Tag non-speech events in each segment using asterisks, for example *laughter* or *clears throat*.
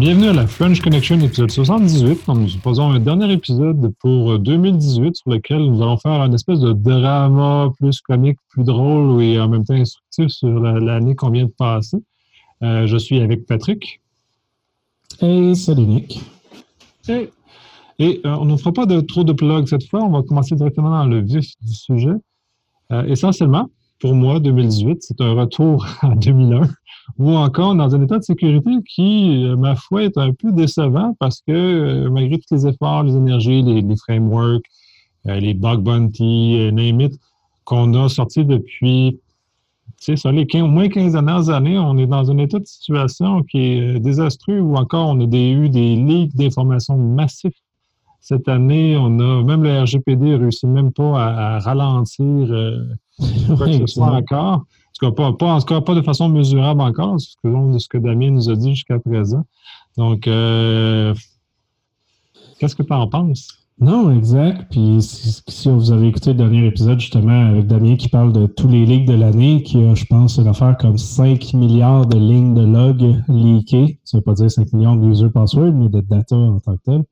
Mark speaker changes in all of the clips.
Speaker 1: Bienvenue à la French Connection, épisode 78. Nous faisons un dernier épisode pour 2018 sur lequel nous allons faire une espèce de drama plus comique, plus drôle et en même temps instructif sur l'année qu'on vient de passer. Euh, je suis avec Patrick.
Speaker 2: Et salut Nick.
Speaker 1: Et, et euh, on ne fera pas de, trop de plugs cette fois. On va commencer directement dans le vif du sujet. Euh, essentiellement, pour moi, 2018, c'est un retour *laughs* à 2001 ou encore dans un état de sécurité qui, euh, ma foi, est un peu décevant parce que euh, malgré tous les efforts, les énergies, les, frameworks, euh, les bug bounty, name it, qu'on a sortis depuis, tu sais, les 15, au moins 15 dernières années, on est dans un état de situation qui est désastreux ou encore on a eu des leaks d'informations massifs. Cette année, on a, même le RGPD réussi même pas à, ralentir quoi que *laughs* ce soit encore pas, pas, en tout cas, pas de façon mesurable encore, ce que, ce que Damien nous a dit jusqu'à présent. Donc, euh, qu'est-ce que tu en penses?
Speaker 2: Non, exact. Puis si, vous avez écouté le dernier épisode, justement, avec Damien qui parle de tous les leaks de l'année, qui a, je pense, une affaire comme 5 milliards de lignes de log leakées. Ça ne veut pas dire 5 millions de user passwords, mais de data en tant que tel.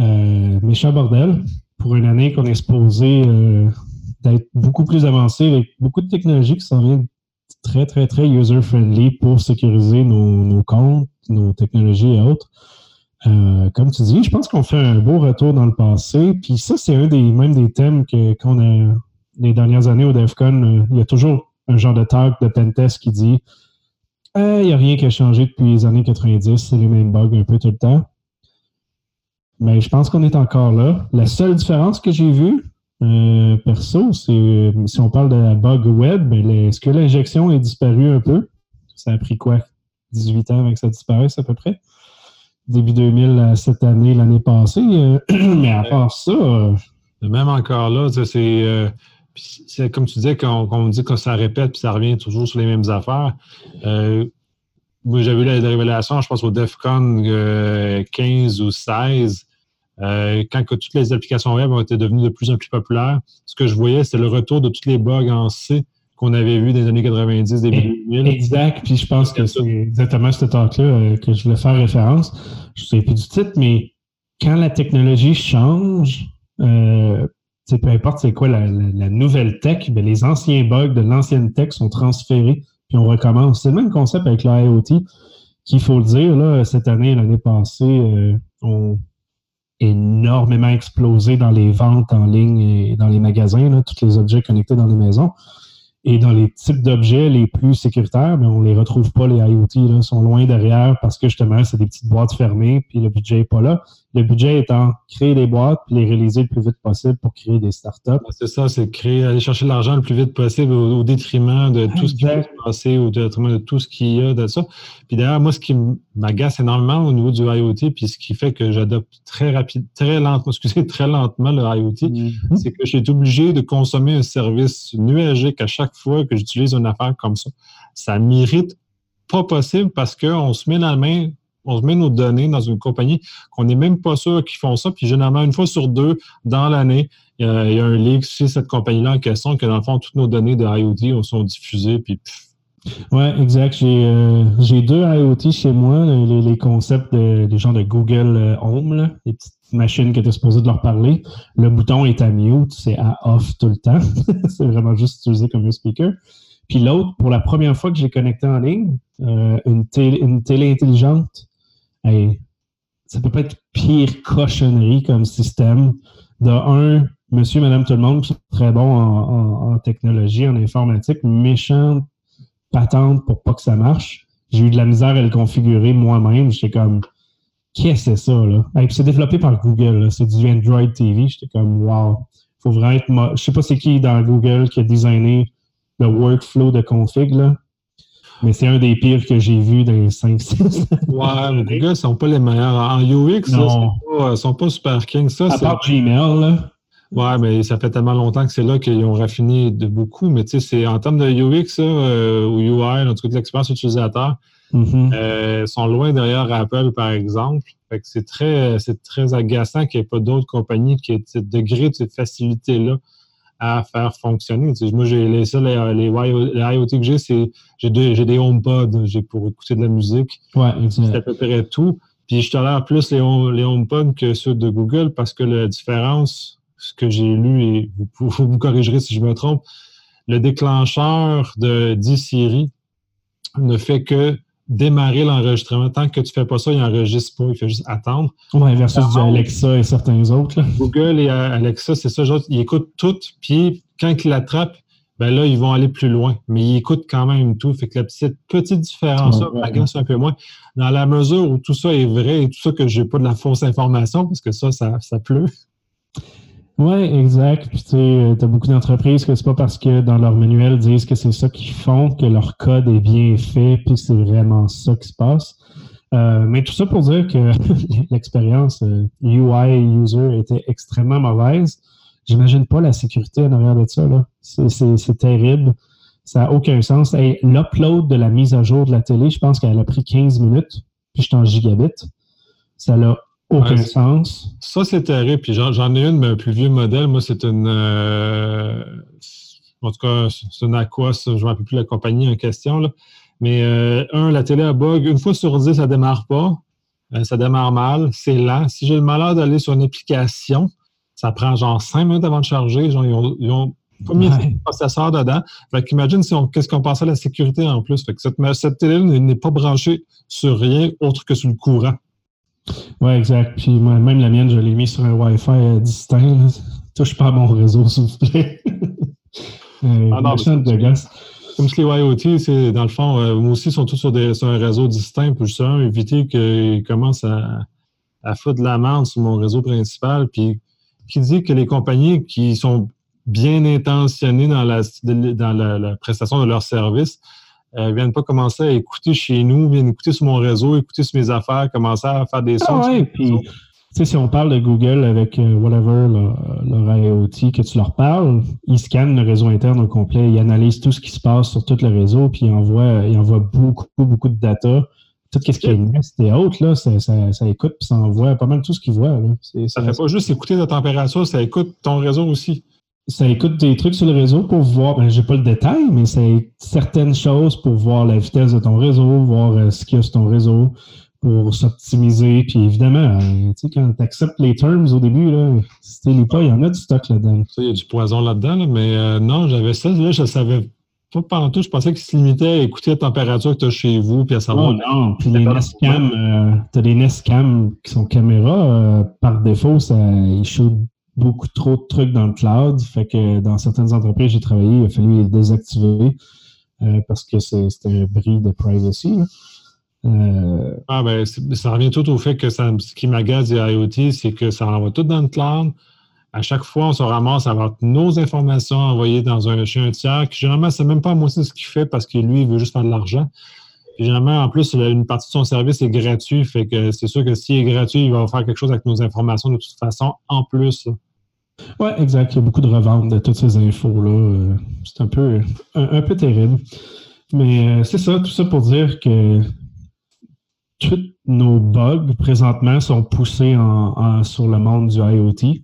Speaker 2: Euh, méchant bordel. Pour une année qu'on est exposé euh, d'être beaucoup plus avancé avec beaucoup de technologies qui s'en viennent très, très, très user-friendly pour sécuriser nos, comptes, nos technologies et autres. Euh, comme tu dis, je pense qu'on fait un beau retour dans le passé. Puis ça, c'est un des même des thèmes que qu'on a les dernières années au DEFCON. Euh, il y a toujours un genre de talk de pentest qui dit il n'y a rien qui a changé depuis les années 90, c'est les mêmes bugs un peu tout le temps. Mais je pense qu'on est encore là. La seule différence que j'ai vue, euh, perso, c'est si on parle de la bug web, ben, est-ce que l'injection est disparue un peu? Ça a pris quoi? 18 ans avant que ça disparaisse à peu près? Début 2000 cette année, l'année passée. Euh, *clears throat* mais à part ça. Euh,
Speaker 1: même encore là, c'est. c'est comme tu disais, qu'on dit que ça répète puis ça revient toujours sur les mêmes affaires. moi, j'avais eu la, révélation, je pense, au DEFCON 15 ou 16 euh, quand toutes les applications web ont été devenues de plus en plus populaires, ce que je voyais, c'était le retour de tous les bugs en C qu'on avait vu dans les années 90, début 2000.
Speaker 2: Exact. Puis je pense que c'est exactement ce talk-là euh, que je voulais faire référence. Je ne sais plus du titre, mais quand la technologie change, euh, peu importe c'est quoi la, nouvelle tech, ben, les anciens bugs de l'ancienne tech sont transférés, puis on recommence. C'est le même concept avec l'IoT, qu'il faut le dire, là, cette année, l'année passée, euh, on, énormément explosé dans les ventes en ligne et dans les magasins, tous les objets connectés dans les maisons. Et dans les types d'objets les plus sécuritaires, mais ben, on ne les retrouve pas, les IoT, sont loin derrière parce que justement, c'est des petites boîtes fermées, puis le budget n'est pas là. Le budget étant créer des boîtes, puis les réaliser le plus vite possible pour créer des startups.
Speaker 1: C'est ça, c'est créer, aller chercher l'argent le plus vite possible au, détriment de tout ce qui peut se passer, au détriment de tout ce qu'il y a de ça. Puis d'ailleurs, moi, ce qui m'agace énormément au niveau du IoT, puis ce qui fait que j'adopte très rapide, très lentement, *laughs* excusez, très lentement le IoT, mm-hmm. c'est que je suis obligé de consommer un service nuagique à chaque fois que j'utilise une affaire comme ça. Ça m'irrite pas possible parce qu'on se met dans la main on met nos données dans une compagnie qu'on n'est même pas sûr qu'ils font ça. Puis généralement, une fois sur deux dans l'année, il y, a, un leak chez cette compagnie-là en question que dans le fond, toutes nos données de IoT sont diffusées. Puis
Speaker 2: Oui, exact. Euh, j'ai deux IoT chez moi, les, concepts des gens de Google euh, Home, les petites machines qui étaient supposées de leur parler. Le bouton est à mute, c'est à off tout le temps. *laughs* c'est vraiment juste utilisé comme un speaker. Puis l'autre, pour la première fois que j'ai connecté en ligne, euh, une, une télé intelligente ça peut pas être pire cochonnerie comme système. De un, monsieur, madame, tout le monde qui très bon en, technologie, en informatique, méchante patente pour pas que ça marche. J'ai eu de la misère à le configurer moi-même. J'étais comme, qu'est-ce que c'est ça, là? c'est développé par Google, c'est du Android TV. J'étais comme, wow. Faut vraiment être. Je sais pas c'est qui dans Google qui a designé le workflow de config, là. Mais c'est un des pires que j'ai vu dans les 5-6.
Speaker 1: ouais, les gars, ne sont pas les meilleurs. En UX, ils ne sont pas super king. Ça,
Speaker 2: à part Gmail, là.
Speaker 1: Ouais, mais ça fait tellement longtemps que c'est là qu'ils ont raffiné de beaucoup. Mais tu sais, c'est en termes de UX euh, ou UI, en tout cas de l'expérience utilisateur, mm-hmm. euh, sont loin derrière Apple, par exemple. Fait que c'est très, c'est très agaçant qu'il n'y ait pas d'autres compagnies qui aient ce degré de cette facilité-là à faire fonctionner. moi, j'ai les, les, IoT que j'ai, c'est j'ai des HomePod j'ai pour écouter de la musique.
Speaker 2: Ouais,
Speaker 1: c'est à peu près tout. Puis je tolère plus les, les HomePod que ceux de Google parce que la différence, ce que j'ai lu, et vous, vous, vous corrigerez si je me trompe, le déclencheur de 10 Siri ne fait que démarrer l'enregistrement. Tant que tu ne fais pas ça, il n'enregistre pas, il fait juste attendre.
Speaker 2: Oui, versus du Alexa et certains autres.
Speaker 1: Google et Alexa, c'est ça, ils écoutent tout, puis quand ils l'attrapent, ben là, ils vont aller plus loin. Mais ils écoutent quand même tout. Fait que la petite, petite différence, là, un peu moins. Dans la mesure où tout ça est vrai et tout ça que je n'ai pas de la fausse information, parce que ça, ça, ça pleut.
Speaker 2: Oui, exact. Puis tu sais, as beaucoup d'entreprises que c'est pas parce que dans leur manuel disent que c'est ça qu'ils font que leur code est bien fait, puis c'est vraiment ça qui se passe. Euh, mais tout ça pour dire que *laughs* l'expérience UI euh, user était extrêmement mauvaise. J'imagine pas la sécurité en arrière de ça. C'est terrible. Ça n'a aucun sens. Et L'upload de la mise à jour de la télé, je pense qu'elle a pris 15 minutes, puis je suis en gigabit. Ça n'a aucun sens.
Speaker 1: Ça, c'est terrible. Puis j'en ai une, mais un plus vieux modèle. Moi, c'est une. Euh, en tout cas, c'est une Aqua, je ne me rappelle plus la compagnie en question. Là. Mais euh, un, la télé a bug. Une fois sur dix, ça ne démarre pas. Euh, ça démarre mal. C'est lent. Si j'ai le malheur d'aller sur une application, ça prend genre cinq minutes avant de charger. Genre, ils ont, pas mis de processeur dedans. Fait qu'imagine si on, qu'est-ce qu'on pense à la sécurité en plus. Fait que cette, cette télé n'est pas branchée sur rien autre que sur le courant.
Speaker 2: Oui, exact. Puis même la mienne, je l'ai mis sur un Wi-Fi euh, distinct. Touche pas à mon réseau, *laughs* s'il vous plaît.
Speaker 1: euh, ah non, de gaz. Comme si les IoT, c'est dans le fond, euh, moi aussi, ils sont tous sur, des, sur un réseau distinct pour justement éviter qu'ils commencent à, à foutre de la merde sur mon réseau principal. Puis qui dit que les compagnies qui sont bien intentionnées dans la, dans la prestation de leurs services euh, viennent pas commencer à écouter chez nous, viennent écouter sur mon réseau, écouter sur mes affaires, commencer à faire des sons.
Speaker 2: Ah puis, si on parle de Google avec euh, whatever, leur, IoT, que tu leur parles, ils scannent le réseau interne au complet, ils analysent tout ce qui se passe sur tout le réseau, puis ils envoient, ils envoient beaucoup, beaucoup de data. Tout ce qui est Nest et autres, là, ça, ça, écoute puis ça envoie pas mal tout ce qu'ils voient.
Speaker 1: Ça ne fait pas juste écouter la température, ça écoute ton réseau aussi
Speaker 2: ça écoute des trucs sur le réseau pour voir, ben, j'ai pas le détail, mais c'est certaines choses pour voir la vitesse de ton réseau, voir euh, ce qu'il y a sur ton réseau, pour s'optimiser. Puis évidemment, euh, tu sais, quand tu acceptes les terms au début, là, si tu pas, il y en a du stock là-dedans.
Speaker 1: Il y a du poison là-dedans, mais euh, non, j'avais ça, là, je savais pas pendant tout, je pensais qu'il se limitait à écouter la température que tu as chez vous, puis à savoir.
Speaker 2: Oh, non, puis les Nest Cam, tu as des Nest Cam qui sont caméras, par défaut, ça, ils shootent beaucoup trop de trucs dans le cloud. Fait que dans certaines entreprises, j'ai travaillé, il a fallu les désactiver euh, parce que c'était un bris de privacy.
Speaker 1: Euh, ah ben, ça revient tout au fait que ce qui m'agace des IoT, c'est que ça envoie tout dans le cloud. À chaque fois, on se ramasse à avoir nos informations envoyées dans un, chez un tiers qui, généralement, c'est même pas moi ce qu'il fait parce que lui, il veut juste faire de l'argent. généralement, en plus, une partie de son service est gratuit. Fait que c'est sûr que s'il est gratuit, il va faire quelque chose avec nos informations de toute façon en plus.
Speaker 2: Oui, exact. Il y a beaucoup de reventes de toutes ces infos-là. Euh, c'est un peu, un, peu terrible. Mais euh, c'est ça, tout ça pour dire que tous nos bugs présentement sont poussés sur le monde du IoT.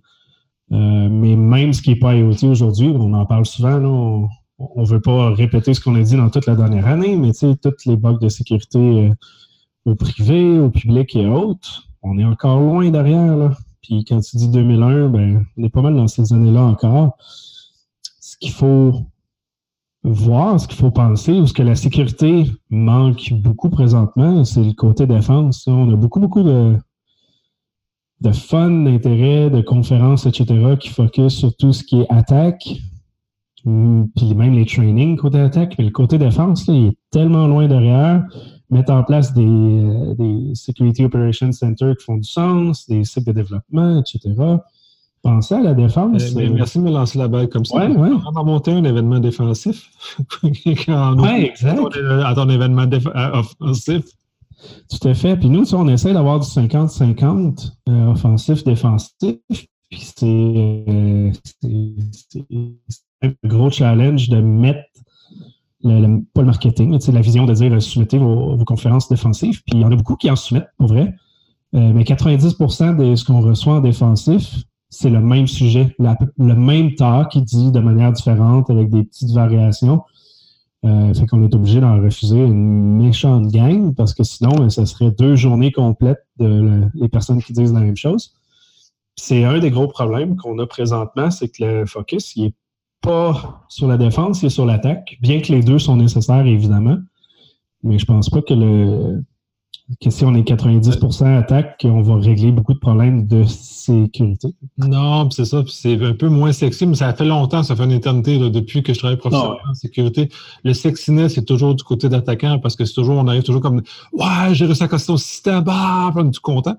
Speaker 2: Euh, mais même ce qui n'est pas IoT aujourd'hui, on en parle souvent, on ne veut pas répéter ce qu'on a dit dans toute la dernière année, mais tous les bugs de sécurité au privé, au public et autres, on est encore loin derrière. Là. Puis quand tu dis 2001, ben, on est pas mal dans ces années-là encore. Ce qu'il faut voir, ce qu'il faut penser, ou ce que la sécurité manque beaucoup présentement, c'est le côté défense. On a beaucoup, beaucoup de, de fun, d'intérêt, de conférences, etc., qui focus sur tout ce qui est attaque, puis même les trainings côté attaque, mais le côté défense, il est tellement loin derrière mettre en place des, euh, des Security Operations Center qui font du sens, des sites de développement, etc. Pensez à la défense.
Speaker 1: Mais, euh, merci de me lancer la balle comme ça.
Speaker 2: Ouais, ouais.
Speaker 1: On va monter un événement défensif. *laughs*
Speaker 2: oui, exact.
Speaker 1: À ton événement euh, offensif.
Speaker 2: Tout à fait. Puis nous, on essaie d'avoir du 50-50 offensif-défensif. Puis c'est un gros challenge de mettre le, pas le marketing, mais la vision de dire euh, soumettez vos, conférences défensives. Puis il y en a beaucoup qui en soumettent, pour vrai. Euh, mais 90% de ce qu'on reçoit en défensif, c'est le même sujet, le même talk qui dit de manière différente avec des petites variations. Euh, fait qu'on est obligé d'en refuser une méchante gang parce que sinon, ce serait deux journées complètes de personnes qui disent la même chose. C'est un des gros problèmes qu'on a présentement, c'est que le focus, il est pas sur la défense, est sur l'attaque, bien que les deux sont nécessaires, évidemment. Mais je pense pas que le, que si on est 90% attaque, on va régler beaucoup de problèmes de sécurité.
Speaker 1: Non, c'est ça. C'est un peu moins sexy, mais ça fait longtemps, ça fait une éternité depuis que je travaille professionnellement en sécurité. Le sexiness, c'est toujours du côté d'attaquant parce que c'est toujours, on arrive toujours comme Ouais, j'ai réussi à casser au système, bah, on est tout content.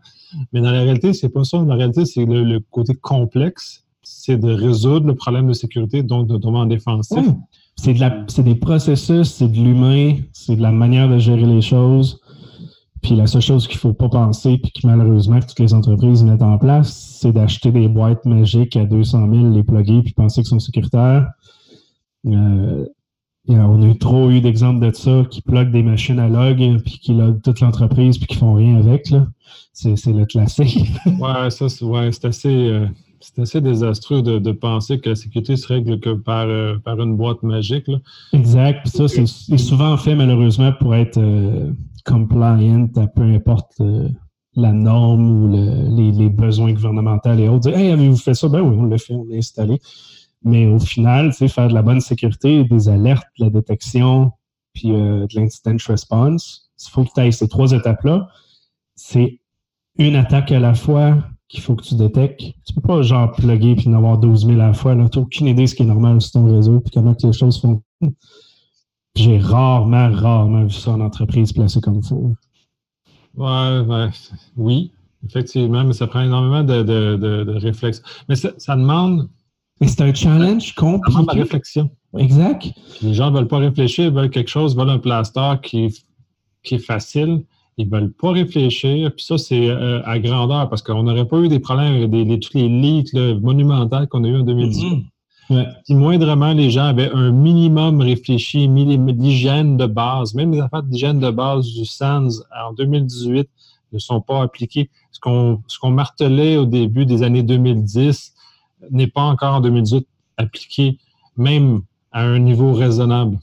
Speaker 1: Mais dans la réalité, c'est pas ça. Dans la réalité, c'est le, côté complexe, c'est de résoudre le problème de sécurité, donc de en défensif.
Speaker 2: C'est de des processus, c'est de l'humain, c'est de la manière de gérer les choses puis la seule chose qu'il ne faut pas penser, puis que malheureusement toutes les entreprises mettent en place, c'est d'acheter des boîtes magiques à 200 000, les plugger, puis penser qu'ils sont sécuritaires. Euh, on a eu trop eu d'exemples de ça qui pluguent des machines à log, puis qui loguent toute l'entreprise, puis qui font rien avec. C'est, le classique.
Speaker 1: ouais, ça, c'est, ouais, c'est assez. Euh, c'est assez désastreux de, penser que la sécurité se règle que par, euh, par une boîte magique.
Speaker 2: Exact. Puis ça, c'est, souvent fait malheureusement pour être compliant à peu importe euh, la norme ou les, besoins gouvernementaux et autres. Dire, hey, avez-vous fait ça? Ben oui, on l'a fait, on l'a installé. Mais au final, faire de la bonne sécurité, des alertes, de la détection, puis euh, de l'incident response, il faut que tu ailles ces trois étapes-là. C'est une attaque à la fois qu'il faut que tu détectes. Tu peux pas genre plugger puis en avoir 12 000 à la fois. Tu n'as aucune idée de ce qui est normal sur ton réseau puis comment que les choses fonctionnent. J'ai rarement, rarement vu ça en entreprise placée comme ça.
Speaker 1: Ouais, ouais, oui, effectivement, mais ça prend énormément de, de, de, réflexion. Mais ça, demande.
Speaker 2: Mais c'est un challenge compliqué. Ça demande
Speaker 1: la réflexion.
Speaker 2: Exact.
Speaker 1: Les gens ne veulent pas réfléchir, ils veulent quelque chose, ils veulent un plaster qui, qui est facile. Ils ne veulent pas réfléchir. Puis ça, c'est euh, à grandeur parce qu'on n'aurait pas eu des problèmes avec des, tous les leaks monumentaux qu'on a eu en 2018. Si moindrement les gens avaient un minimum réfléchi, l'hygiène de base, même les affaires d'hygiène de base du SANS en 2018 ne sont pas appliquées. Ce qu'on ce qu'on martelait au début des années 2010 n'est pas encore en 2018 appliqué, même à un niveau raisonnable.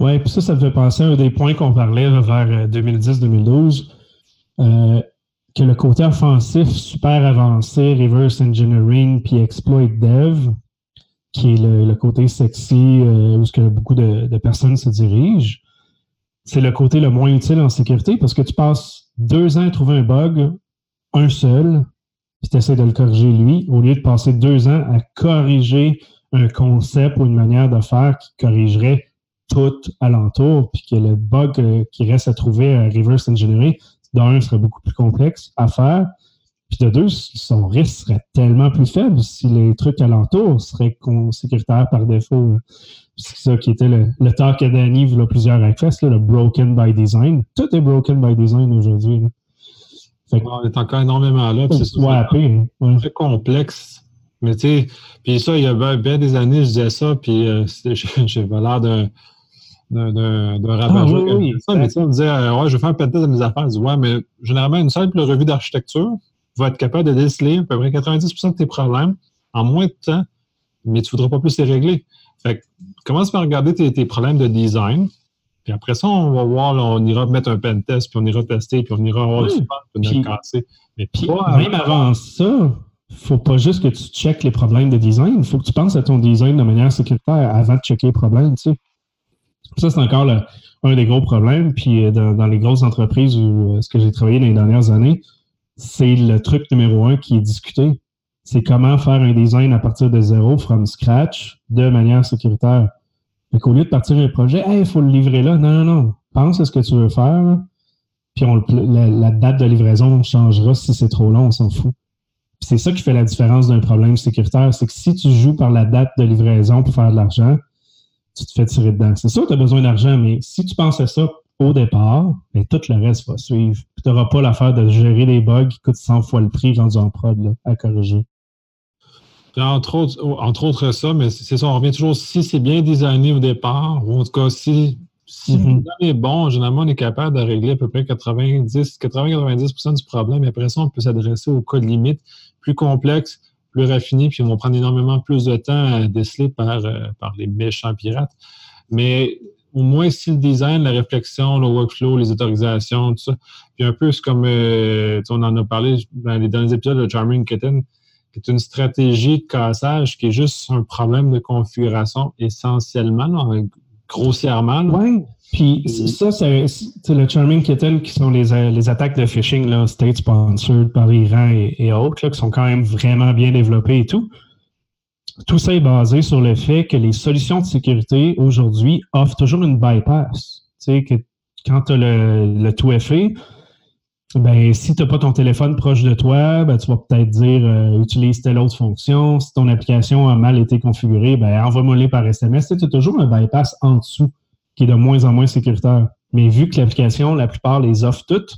Speaker 2: Oui, puis ça, ça me fait penser à un des points qu'on parlait vers 2010-2012, euh, euh, que le côté offensif super avancé, reverse engineering puis exploit dev, qui est le, côté sexy euh, où ce que beaucoup de, personnes se dirigent, c'est le côté le moins utile en sécurité parce que tu passes deux ans à trouver un bug, un seul, puis tu essaies de le corriger lui, au lieu de passer deux ans à corriger un concept ou une manière de faire qui corrigerait tout alentour, puis que le bug euh, qui reste à trouver à reverse engineering, d'un, serait beaucoup plus complexe à faire, puis de deux, son risque serait tellement plus faible si les trucs alentours seraient sécuritaires par défaut. C'est ça qui était le, le talk à Danny, il y a plusieurs access, le broken by design. Tout est broken by design aujourd'hui.
Speaker 1: On est encore énormément là.
Speaker 2: C'est hein.
Speaker 1: très complexe. Mais tu sais, puis ça, il y a bien, des années, je disais ça, puis euh, *laughs* j'ai l'air d'un d'un rabat ah, oui, ça, mais on disait, euh, ouais, je vais faire un pentest de mes affaires. Je dis, ouais, mais généralement, une simple revue d'architecture, va être capable de déceler à peu près 90% de tes problèmes en moins de temps, mais tu ne voudras pas plus les régler. Fait que, commence par regarder tes, problèmes de design. Puis après ça, on va voir, on ira mettre un pen test, puis on ira tester, puis on ira avoir le support, puis on ira casser.
Speaker 2: Mais puis, même avant ça, il ne faut pas juste que tu checkes les problèmes de design, il faut que tu penses à ton design de manière sécuritaire avant de checker les problèmes. Tu sais. Ça, c'est encore un des gros problèmes. Puis euh, dans, les grosses entreprises où euh, ce que j'ai travaillé dans les dernières années, c'est le truc numéro un qui est discuté. C'est comment faire un design à partir de zéro, from scratch, de manière sécuritaire. Fait qu'au lieu de partir un projet, il faut le livrer là. Non, non, non. Pense à ce que tu veux faire, puis on, la, date de livraison changera si c'est trop long, on s'en fout. C'est ça qui fait la différence d'un problème sécuritaire, c'est que si tu joues par la date de livraison pour faire de l'argent, tu te fais tirer dedans. C'est sûr que tu as besoin d'argent, mais si tu penses à ça au départ, mais tout le reste va suivre. Tu n'auras pas l'affaire de gérer les bugs qui coûtent 100 fois le prix rendu en prod à corriger.
Speaker 1: entre autres, entre autres ça, mais c'est ça, on revient toujours si c'est bien designé au départ, ou en tout cas si, si le est bon, généralement on est capable de régler à peu près 90, 90 du problème, et après ça, on peut s'adresser aux cas limites plus complexes, plus raffinés, puis vont prendre énormément plus de temps à déceler par, euh, par les méchants pirates. Mais au moins, si le design, la réflexion, le workflow, les autorisations, tout ça, puis un peu, comme euh, on en a parlé dans les derniers épisodes de Charming Kitten, qui est une stratégie de cassage qui est juste un problème de configuration essentiellement, grossièrement.
Speaker 2: Oui, puis ça, c'est le Charming Kitten qui sont les, euh, les attaques de phishing, là, state sponsored par l'Iran et, autres, là, qui sont quand même vraiment bien développées et tout. Tout ça est basé sur le fait que les solutions de sécurité aujourd'hui offrent toujours une bypass. Tu sais, que quand tu as le, le tout fait, ben, si tu n'as pas ton téléphone proche de toi, ben, tu vas peut-être dire euh, utilise telle autre fonction. Si ton application a mal été configurée, ben, envoie-moi-les par SMS. Tu as toujours un bypass en dessous qui est de moins en moins sécuritaire. Mais vu que l'application, la plupart les offre toutes,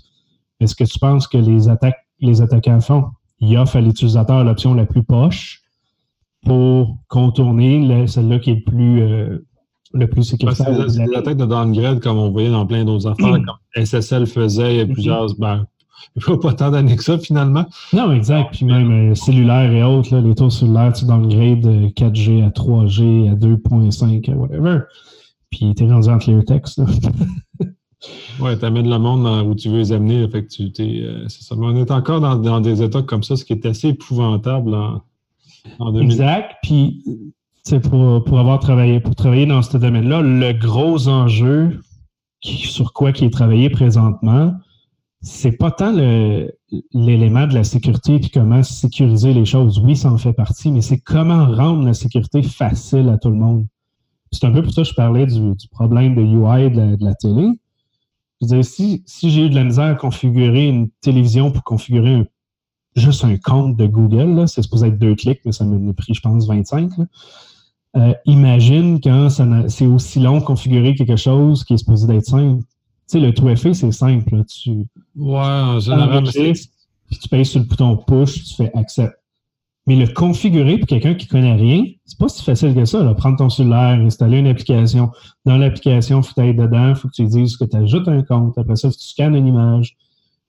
Speaker 2: est-ce que tu penses que les attaques, les attaquants font? Ils offrent à l'utilisateur l'option la plus poche pour contourner celle-là qui est le plus, euh, le plus sécuritaire.
Speaker 1: c'est des attaques de downgrade comme on voyait dans plein d'autres *clears throat* affaires, comme SSL faisait il y a plusieurs. Ben, *laughs* pas tant d'années que ça, finalement.
Speaker 2: Non, exact. Puis même euh, cellulaire et autres, les taux cellulaires, tu downgrade de 4G à 3G, à 2.5, whatever. Puis t'es rendu en clear text. *laughs*
Speaker 1: ouais, t'amènes le monde où tu veux les amener. Fait que tu euh, c'est ça. Mais on est encore dans, des états comme ça, ce qui est assez épouvantable en,
Speaker 2: en 2000. Exact. Puis pour, pour avoir travaillé, pour travailler dans ce domaine-là, le gros enjeu sur quoi qui est travaillé présentement, c'est pas tant l'élément de la sécurité puis comment sécuriser les choses. Oui, ça en fait partie, mais c'est comment rendre la sécurité facile à tout le monde. C'est un peu pour ça que je parlais du, problème de UI de la, télé. Je si, si j'ai eu de la misère à configurer une télévision pour configurer juste un compte de Google, c'est supposé être deux clics, mais ça m'a pris, je pense, 25. Euh, imagine quand c'est aussi long de configurer quelque chose qui est supposé être simple. Tu sais, le tout effet, c'est simple. Tu,
Speaker 1: ouais, en général,
Speaker 2: puis tu payes sur le bouton push, tu fais accept. Mais le configurer pour quelqu'un qui connaît rien, c'est pas si facile que ça. Là. Prendre ton cellulaire, installer une application. Dans l'application, il faut que dedans, il faut que tu dises que tu ajoutes un compte. Après ça, faut que tu scannes une image.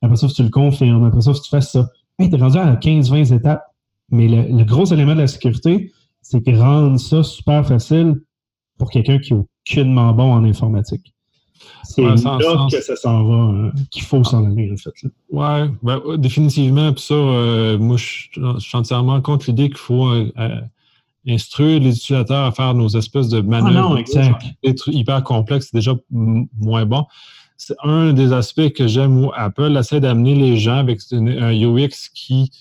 Speaker 2: Après ça, faut que tu le confirmes. Après ça, faut que tu fasses ça. Hey, tu es rendu à 15-20 étapes. Mais le, gros élément de la sécurité, c'est que rendre ça super facile pour quelqu'un qui est aucunement bon en informatique. C'est là que ça s'en va, hein, qu'il faut s'en aller, en fait.
Speaker 1: Oui, ben, définitivement. Puis ça, euh, moi, je, suis entièrement contre l'idée qu'il faut euh, euh, instruire les utilisateurs à faire nos espèces de manœuvres.
Speaker 2: Ah
Speaker 1: hyper complexes, c'est déjà moins bon. C'est un des aspects que j'aime où Apple essaie d'amener les gens avec un UX qui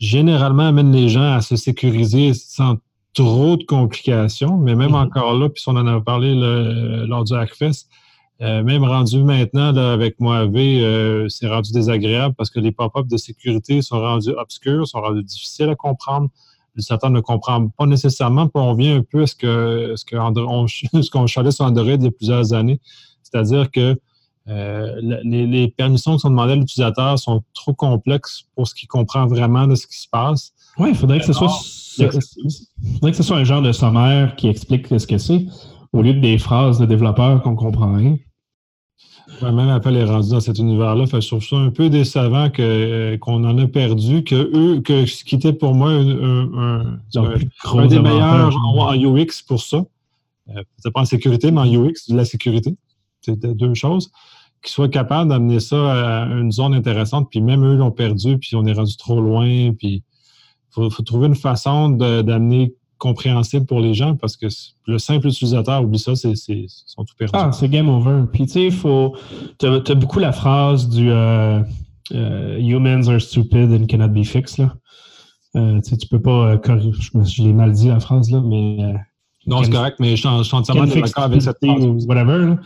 Speaker 1: généralement amène les gens à se sécuriser sans trop de complications, mais même mm-hmm. encore là, puis on en a parlé lors du Hackfest, euh, même rendu maintenant avec Moave, euh, c'est rendu désagréable parce que les pop-ups de sécurité sont rendus obscurs, sont rendus difficiles à comprendre. Certains ne comprennent pas nécessairement, puis on vient un peu à ce que ce *laughs* qu'on chalait sur Android il y a plusieurs années. C'est-à-dire que euh, les, permissions qui sont demandées à l'utilisateur sont trop complexes pour ce qu'il comprend vraiment de ce qui se passe.
Speaker 2: Oui, il faudrait que ce soit faudrait que ce soit un genre de sommaire qui explique ce que c'est, au lieu de des phrases de développeurs qu'on comprend rien
Speaker 1: même Apple est rendu dans cet univers-là. je trouve ça un peu décevant que, qu'on en a perdu, que eux, que ce qui était pour moi un, des meilleurs en, UX pour ça. Euh, pas en sécurité, mais en UX, de la sécurité. C'était deux choses. Qu'ils soient capables d'amener ça à une zone intéressante, puis même eux l'ont perdu, puis on est rendu trop loin, puis il faut, trouver une façon d'amener compréhensible pour les gens parce que le simple utilisateur, oublie ça, c'est, sont tout perdus.
Speaker 2: Ah, c'est game over. Puis tu sais, il faut. Tu as, beaucoup la phrase du euh, euh, Humans are stupid and cannot be fixed. Là. Euh, tu peux pas corriger. Je, l'ai mal dit la phrase, là, mais.
Speaker 1: non, c'est correct, mais je, suis entièrement d'accord avec cette phrase.
Speaker 2: Whatever.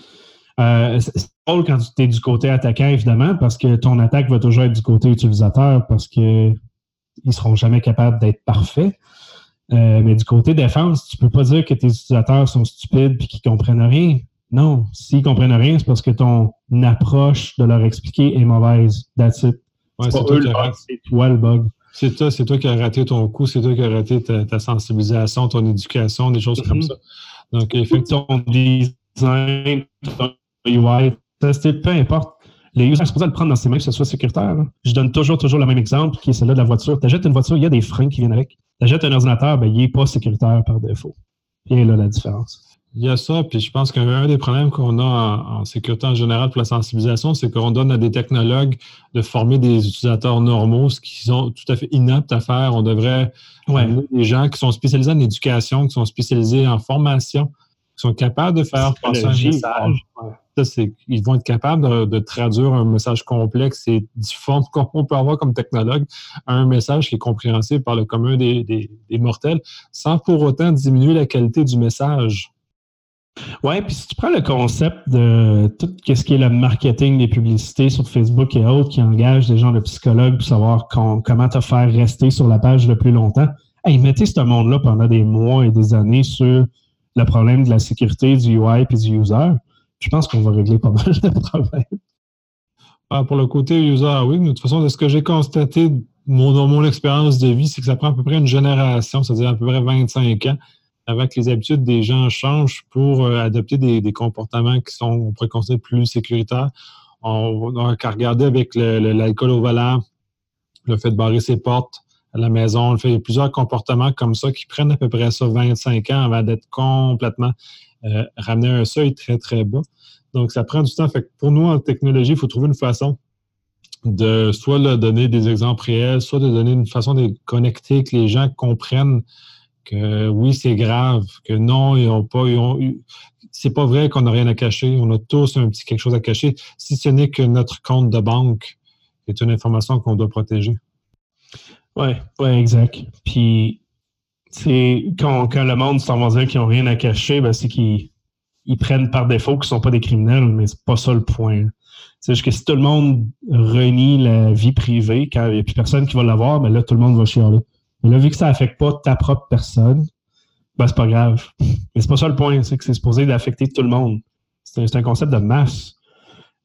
Speaker 2: c'est drôle quand tu es du côté attaquant, évidemment, parce que ton attaque va toujours être du côté utilisateur parce qu'ils ne seront jamais capables d'être parfaits. Euh, mais du côté défense, tu peux pas dire que tes utilisateurs sont stupides et qu'ils comprennent rien. Non, s'ils comprennent rien, c'est parce que ton approche de leur expliquer est mauvaise. That's it.
Speaker 1: c'est
Speaker 2: toi, le bug.
Speaker 1: C'est toi, c'est toi qui as raté ton coup, c'est toi qui as raté ta, sensibilisation, ton éducation, des choses comme mm-hmm. ça.
Speaker 2: Donc, effectivement, ton design, ton UI, peu importe. Les users sont supposés le prendre dans ses mains, que ce soit sécuritaire. Je donne toujours, toujours le même exemple, qui est celui-là de la voiture. Tu achètes une voiture, il y a des freins qui viennent avec Tu achètes un ordinateur, ben, il n'est pas sécuritaire par défaut. Et là la différence.
Speaker 1: Il y a ça, puis je pense qu'un des problèmes qu'on a en, sécurité en général pour la sensibilisation, c'est qu'on donne à des technologues de former des utilisateurs normaux, ce qu'ils sont tout à fait inaptes à faire. On devrait ouais. des gens qui sont spécialisés en éducation, qui sont spécialisés en formation, sont capables de faire passer un message. Ça, ils vont être capables de, traduire un message complexe et difforme qu'on peut avoir comme technologue à un message qui est compréhensible par le commun des, des mortels, sans pour autant diminuer la qualité du message.
Speaker 2: Oui, puis si tu prends le concept de tout ce qui est le marketing des publicités sur Facebook et autres qui engagent des gens de psychologues pour savoir comment te faire rester sur la page le plus longtemps, hey, mettez ce monde-là pendant des mois et des années sur le problème de la sécurité du UI et du user. Je pense qu'on va régler pas mal de problèmes.
Speaker 1: Ah, pour le côté user, oui, mais de toute façon, de ce que j'ai constaté dans mon expérience de vie, c'est que ça prend à peu près une génération, c'est-à-dire à peu près 25 ans avant que les habitudes des gens changent pour euh, adopter des, comportements qui sont, on pourrait considérer, plus sécuritaires. On n'a qu'à regarder avec l'alcool au volant, le fait de barrer ses portes à la maison, il y a plusieurs comportements comme ça qui prennent à peu près ça 25 ans avant d'être complètement euh, ramenés à un seuil très, très bas. Donc, ça prend du temps. Pour nous, en technologie, il faut trouver une façon de soit donner des exemples réels, soit de donner une façon de connecter, que les gens comprennent que oui, c'est grave, que non, ils ont pas, c'est pas vrai qu'on n'a rien à cacher. On a tous un petit quelque chose à cacher, si ce n'est que notre compte de banque est une information qu'on doit protéger.
Speaker 2: Oui, ouais, exact. Puis, c'est quand, quand, le monde s'en va dire qu'ils n'ont rien à cacher, ben, c'est qu'ils prennent par défaut qu'ils ne sont pas des criminels, mais c'est pas ça le point. C'est juste que si tout le monde renie la vie privée, quand il n'y a plus personne qui va l'avoir, ben là, tout le monde va chialer. Mais là, vu que ça n'affecte pas ta propre personne, ben, c'est pas grave. Mais c'est pas ça le point, c'est que c'est supposé d'affecter tout le monde. C'est un, concept de masse.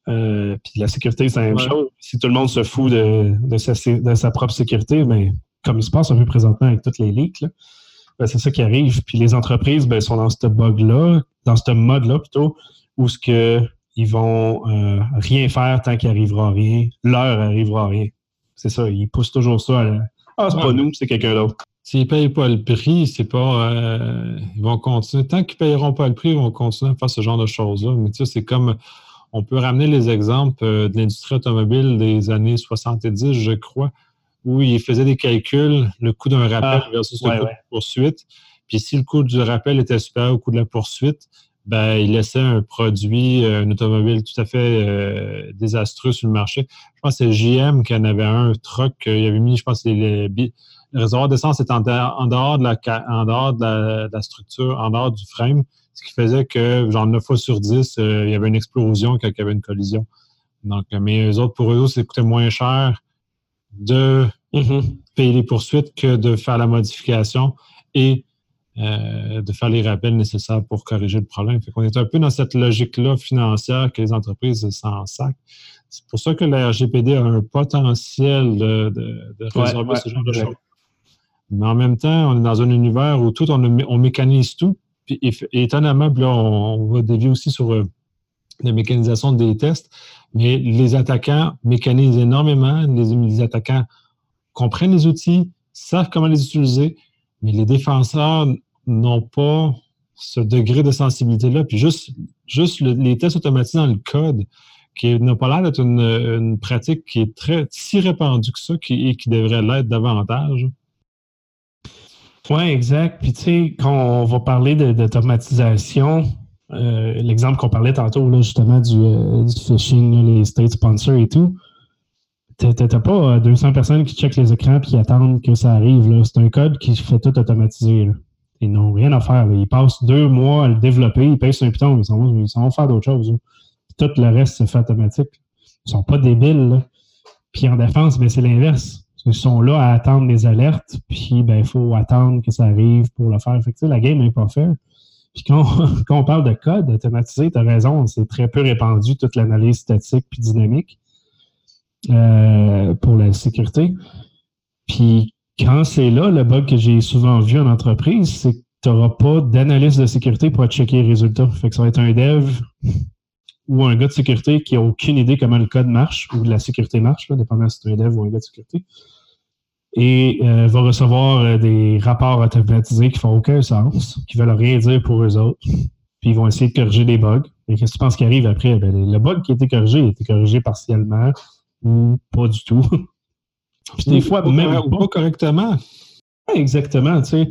Speaker 2: Euh, puis la sécurité, c'est la même chose. Si tout le monde se fout de, sa, propre sécurité, ben, comme il se passe un peu présentement avec toutes les leaks, ben, c'est ça qui arrive. Puis les entreprises ben, sont dans ce bug-là, dans ce mode-là plutôt, où ce que ils vont euh, rien faire tant qu'il arrivera rien, l'heure arrivera rien. C'est ça, ils poussent toujours ça à, ah, c'est pas nous, c'est quelqu'un d'autre.
Speaker 1: S'ils ne payent pas le prix, c'est pas. Euh, ils vont continuer. Tant qu'ils ne payeront pas le prix, ils vont continuer à faire ce genre de choses-là. Mais tu sais, c'est comme. On peut ramener les exemples euh, de l'industrie automobile des années 70, je crois, où ils faisaient des calculs, le coût d'un rappel ah, versus le coût de poursuite. Puis si le coût du rappel était supérieur au coût de la poursuite, ben, il laissait un produit, euh, un automobile tout à fait désastreux sur le marché. Je pense que c'est GM qui en avait un truck, il avait mis, je pense, les, les, le réservoir d'essence était en, dehors, de la, en dehors de la, structure, en dehors du frame, ce qui faisait que, genre, 9 fois sur 10, euh, il y avait une explosion quand il y avait une collision. Donc, mais eux autres, pour eux autres, ça coûtait moins cher de mm-hmm. payer les poursuites que de faire la modification et euh, de faire les rappels nécessaires pour corriger le problème. Fait qu'on est un peu dans cette logique-là financière que les entreprises s'en sacent. C'est pour ça que la RGPD a un potentiel de, résorber ce genre de choses. Mais en même temps, on est dans un univers où tout, on, mécanise tout. Puis, étonnamment, là, on, va dévier aussi sur euh, la mécanisation des tests. Mais les attaquants mécanisent énormément. Les, attaquants comprennent les outils, savent comment les utiliser, mais les défenseurs n'ont pas ce degré de sensibilité-là. Puis juste, juste les tests automatisés dans le code, qui n'a pas l'air d'être une, pratique qui est très si répandue que ça et qui devrait l'être davantage.
Speaker 2: Oui, exact. Puis tu sais, quand on va parler d'automatisation, euh, l'exemple qu'on parlait tantôt, là, justement, du, euh, phishing, les state sponsors et tout, t'as pas 200 personnes qui checkent les écrans et qui attendent que ça arrive. C'est un code qui fait tout automatiser. Ils n'ont rien à faire. Ils passent deux mois à le développer, ils payent un piton, ils s'en vont, faire d'autres choses. Tout le reste se fait automatique. Ils sont pas débiles. Puis en défense, ben, c'est l'inverse. Ils sont là à attendre des alertes, puis ben, il faut attendre que ça arrive pour le faire. Fait la game n'est pas faite. Puis *laughs* quand, on parle de code automatisé, tu as raison, c'est très peu répandu, toute l'analyse statique puis dynamique euh, pour la sécurité. Puis quand c'est là, le bug que j'ai souvent vu en entreprise, c'est que tu n'auras pas d'analyse de sécurité pour checker les résultats. Fait que ça va être un dev ou un gars de sécurité qui n'a aucune idée comment le code marche ou la sécurité marche, là, dépendant si c'est un dev ou un gars de sécurité. et euh, va recevoir euh, des rapports automatisés qui font aucun sens, qui veulent rien dire pour eux autres. Puis ils vont essayer de corriger des bugs. Et qu'est-ce que tu penses qui arrive après? Ben, le bug qui a été corrigé a été corrigé partiellement ou pas du tout. *laughs*
Speaker 1: Puis des fois, même pas, correctement.
Speaker 2: Exactement, tu sais.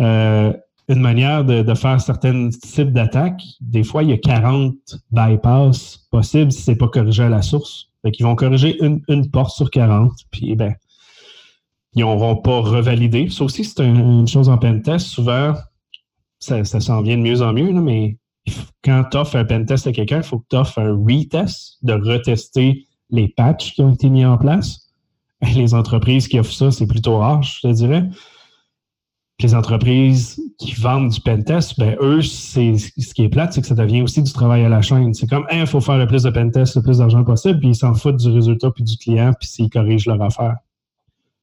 Speaker 2: Euh, une manière de, faire certains types d'attaques, des fois, il y a 40 bypass possibles si c'est pas corrigé à la source. Fait qu'ils vont corriger une, porte sur 40, puis ben, ils n'auront pas revalidé. Ça aussi, c'est une chose en pentest. Souvent, ça, s'en vient de mieux en mieux, mais quand tu offres un pentest à quelqu'un, il faut que tu offres un retest, de retester les patchs qui ont été mis en place. Les entreprises qui offrent ça, c'est plutôt rare, je te dirais les entreprises qui vendent du pentest, ben eux, c'est ce qui est plate, c'est que ça devient aussi du travail à la chaîne. C'est comme, il faut faire le plus de pentest, le plus d'argent possible, puis ils s'en foutent du résultat puis du client, puis s'ils corrigent leur affaire.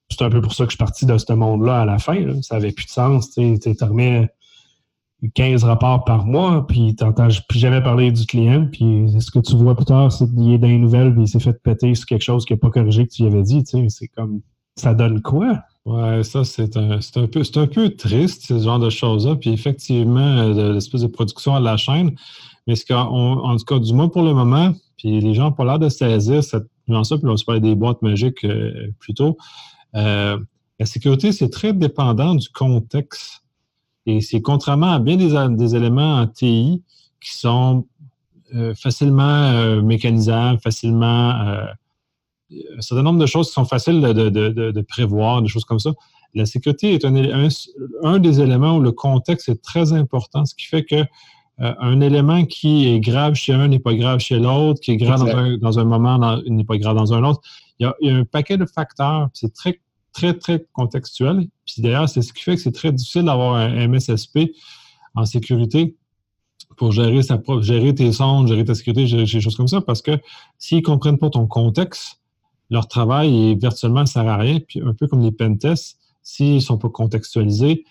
Speaker 2: C'est un peu pour ça que je suis parti de ce monde-là à la fin. Ça n'avait plus de sens. Tu remets 15 rapports par mois, puis tu n'entends plus jamais parler du client, puis ce que tu vois plus tard, c'est qu'il est dans les nouvelles, puis il s'est fait péter sur quelque chose qui n'est pas corrigé que tu y avais dit. C'est comme, ça donne quoi?
Speaker 1: Ouais, ça, c'est un, un, peu, un peu triste, ce genre de choses-là. Puis effectivement, euh, l'espèce de production à la chaîne. Mais ce en tout cas, du moins pour le moment, puis les gens n'ont pas l'air de saisir cette nuance-là, puis on se parlait des boîtes magiques euh, plus tôt. Euh, la sécurité, c'est très dépendant du contexte. Et c'est contrairement à bien des, des, éléments en TI qui sont facilement mécanisables, facilement un certain nombre de choses qui sont faciles de, prévoir, des choses comme ça. La sécurité est un, des éléments où le contexte est très important, ce qui fait que euh, un élément qui est grave chez un n'est pas grave chez l'autre, qui est grave dans un, moment n'est pas grave dans un autre. Il y, a, un paquet de facteurs, c'est très, très, très contextuel. Puis d'ailleurs, c'est ce qui fait que c'est très difficile d'avoir un MSSP en sécurité pour gérer, sa, gérer tes sondes, gérer ta sécurité, gérer des choses comme ça, parce que s'ils ne comprennent pas ton contexte, leur travail est virtuellement sert à rien. Puis un peu comme les pentests, s'ils ne sont pas contextualisés,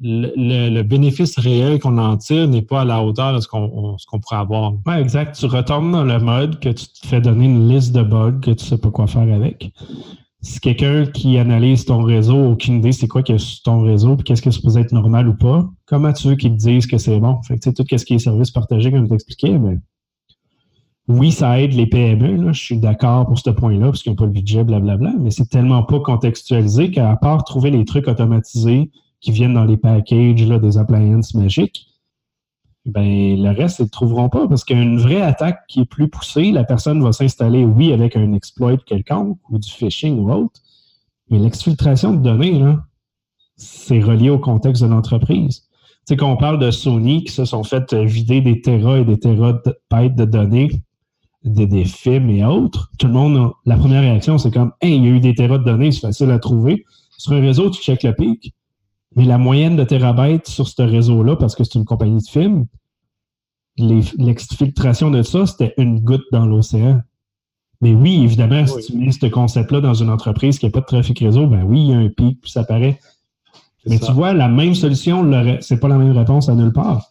Speaker 1: le, bénéfice réel qu'on en tire n'est pas à la hauteur de ce qu'on pourrait avoir.
Speaker 2: Oui, exact. Tu retournes dans le mode que tu te fais donner une liste de bugs que tu ne sais pas quoi faire avec. Si quelqu'un qui analyse ton réseau, aucune idée c'est quoi qu'il y a sur ton réseau, puis qu'est-ce que ça peut être normal ou pas, comment tu veux qu'ils te disent que c'est bon? Fait que, tout ce qui est service partagé, comme t'expliquais, mais oui, ça aide les PME, je suis d'accord pour ce point-là, parce qu'ils n'ont pas le budget, blablabla, mais c'est tellement pas contextualisé qu'à part trouver les trucs automatisés qui viennent dans les packages là, des appliances magiques, ben le reste, ils ne trouveront pas parce qu'une vraie attaque qui est plus poussée, la personne va s'installer, oui, avec un exploit quelconque ou du phishing ou autre, mais l'exfiltration de données, là, c'est relié au contexte de l'entreprise. Tu sais, quand on parle de Sony qui se sont fait vider des terras et des terabits de données des, films et autres, tout le monde, la première réaction, c'est comme Hey, il y a eu des terras de données, c'est facile à trouver. Sur un réseau, tu checkes le pic, mais la moyenne de terabytes sur ce réseau-là, parce que c'est une compagnie de films, l'exfiltration de ça, c'était une goutte dans l'océan. Mais oui, évidemment, si tu mets ce concept-là dans une entreprise qui n'a pas de trafic réseau, ben oui, il y a un pic, puis ça paraît. Mais tu vois, la même solution, c'est pas la même réponse à nulle part.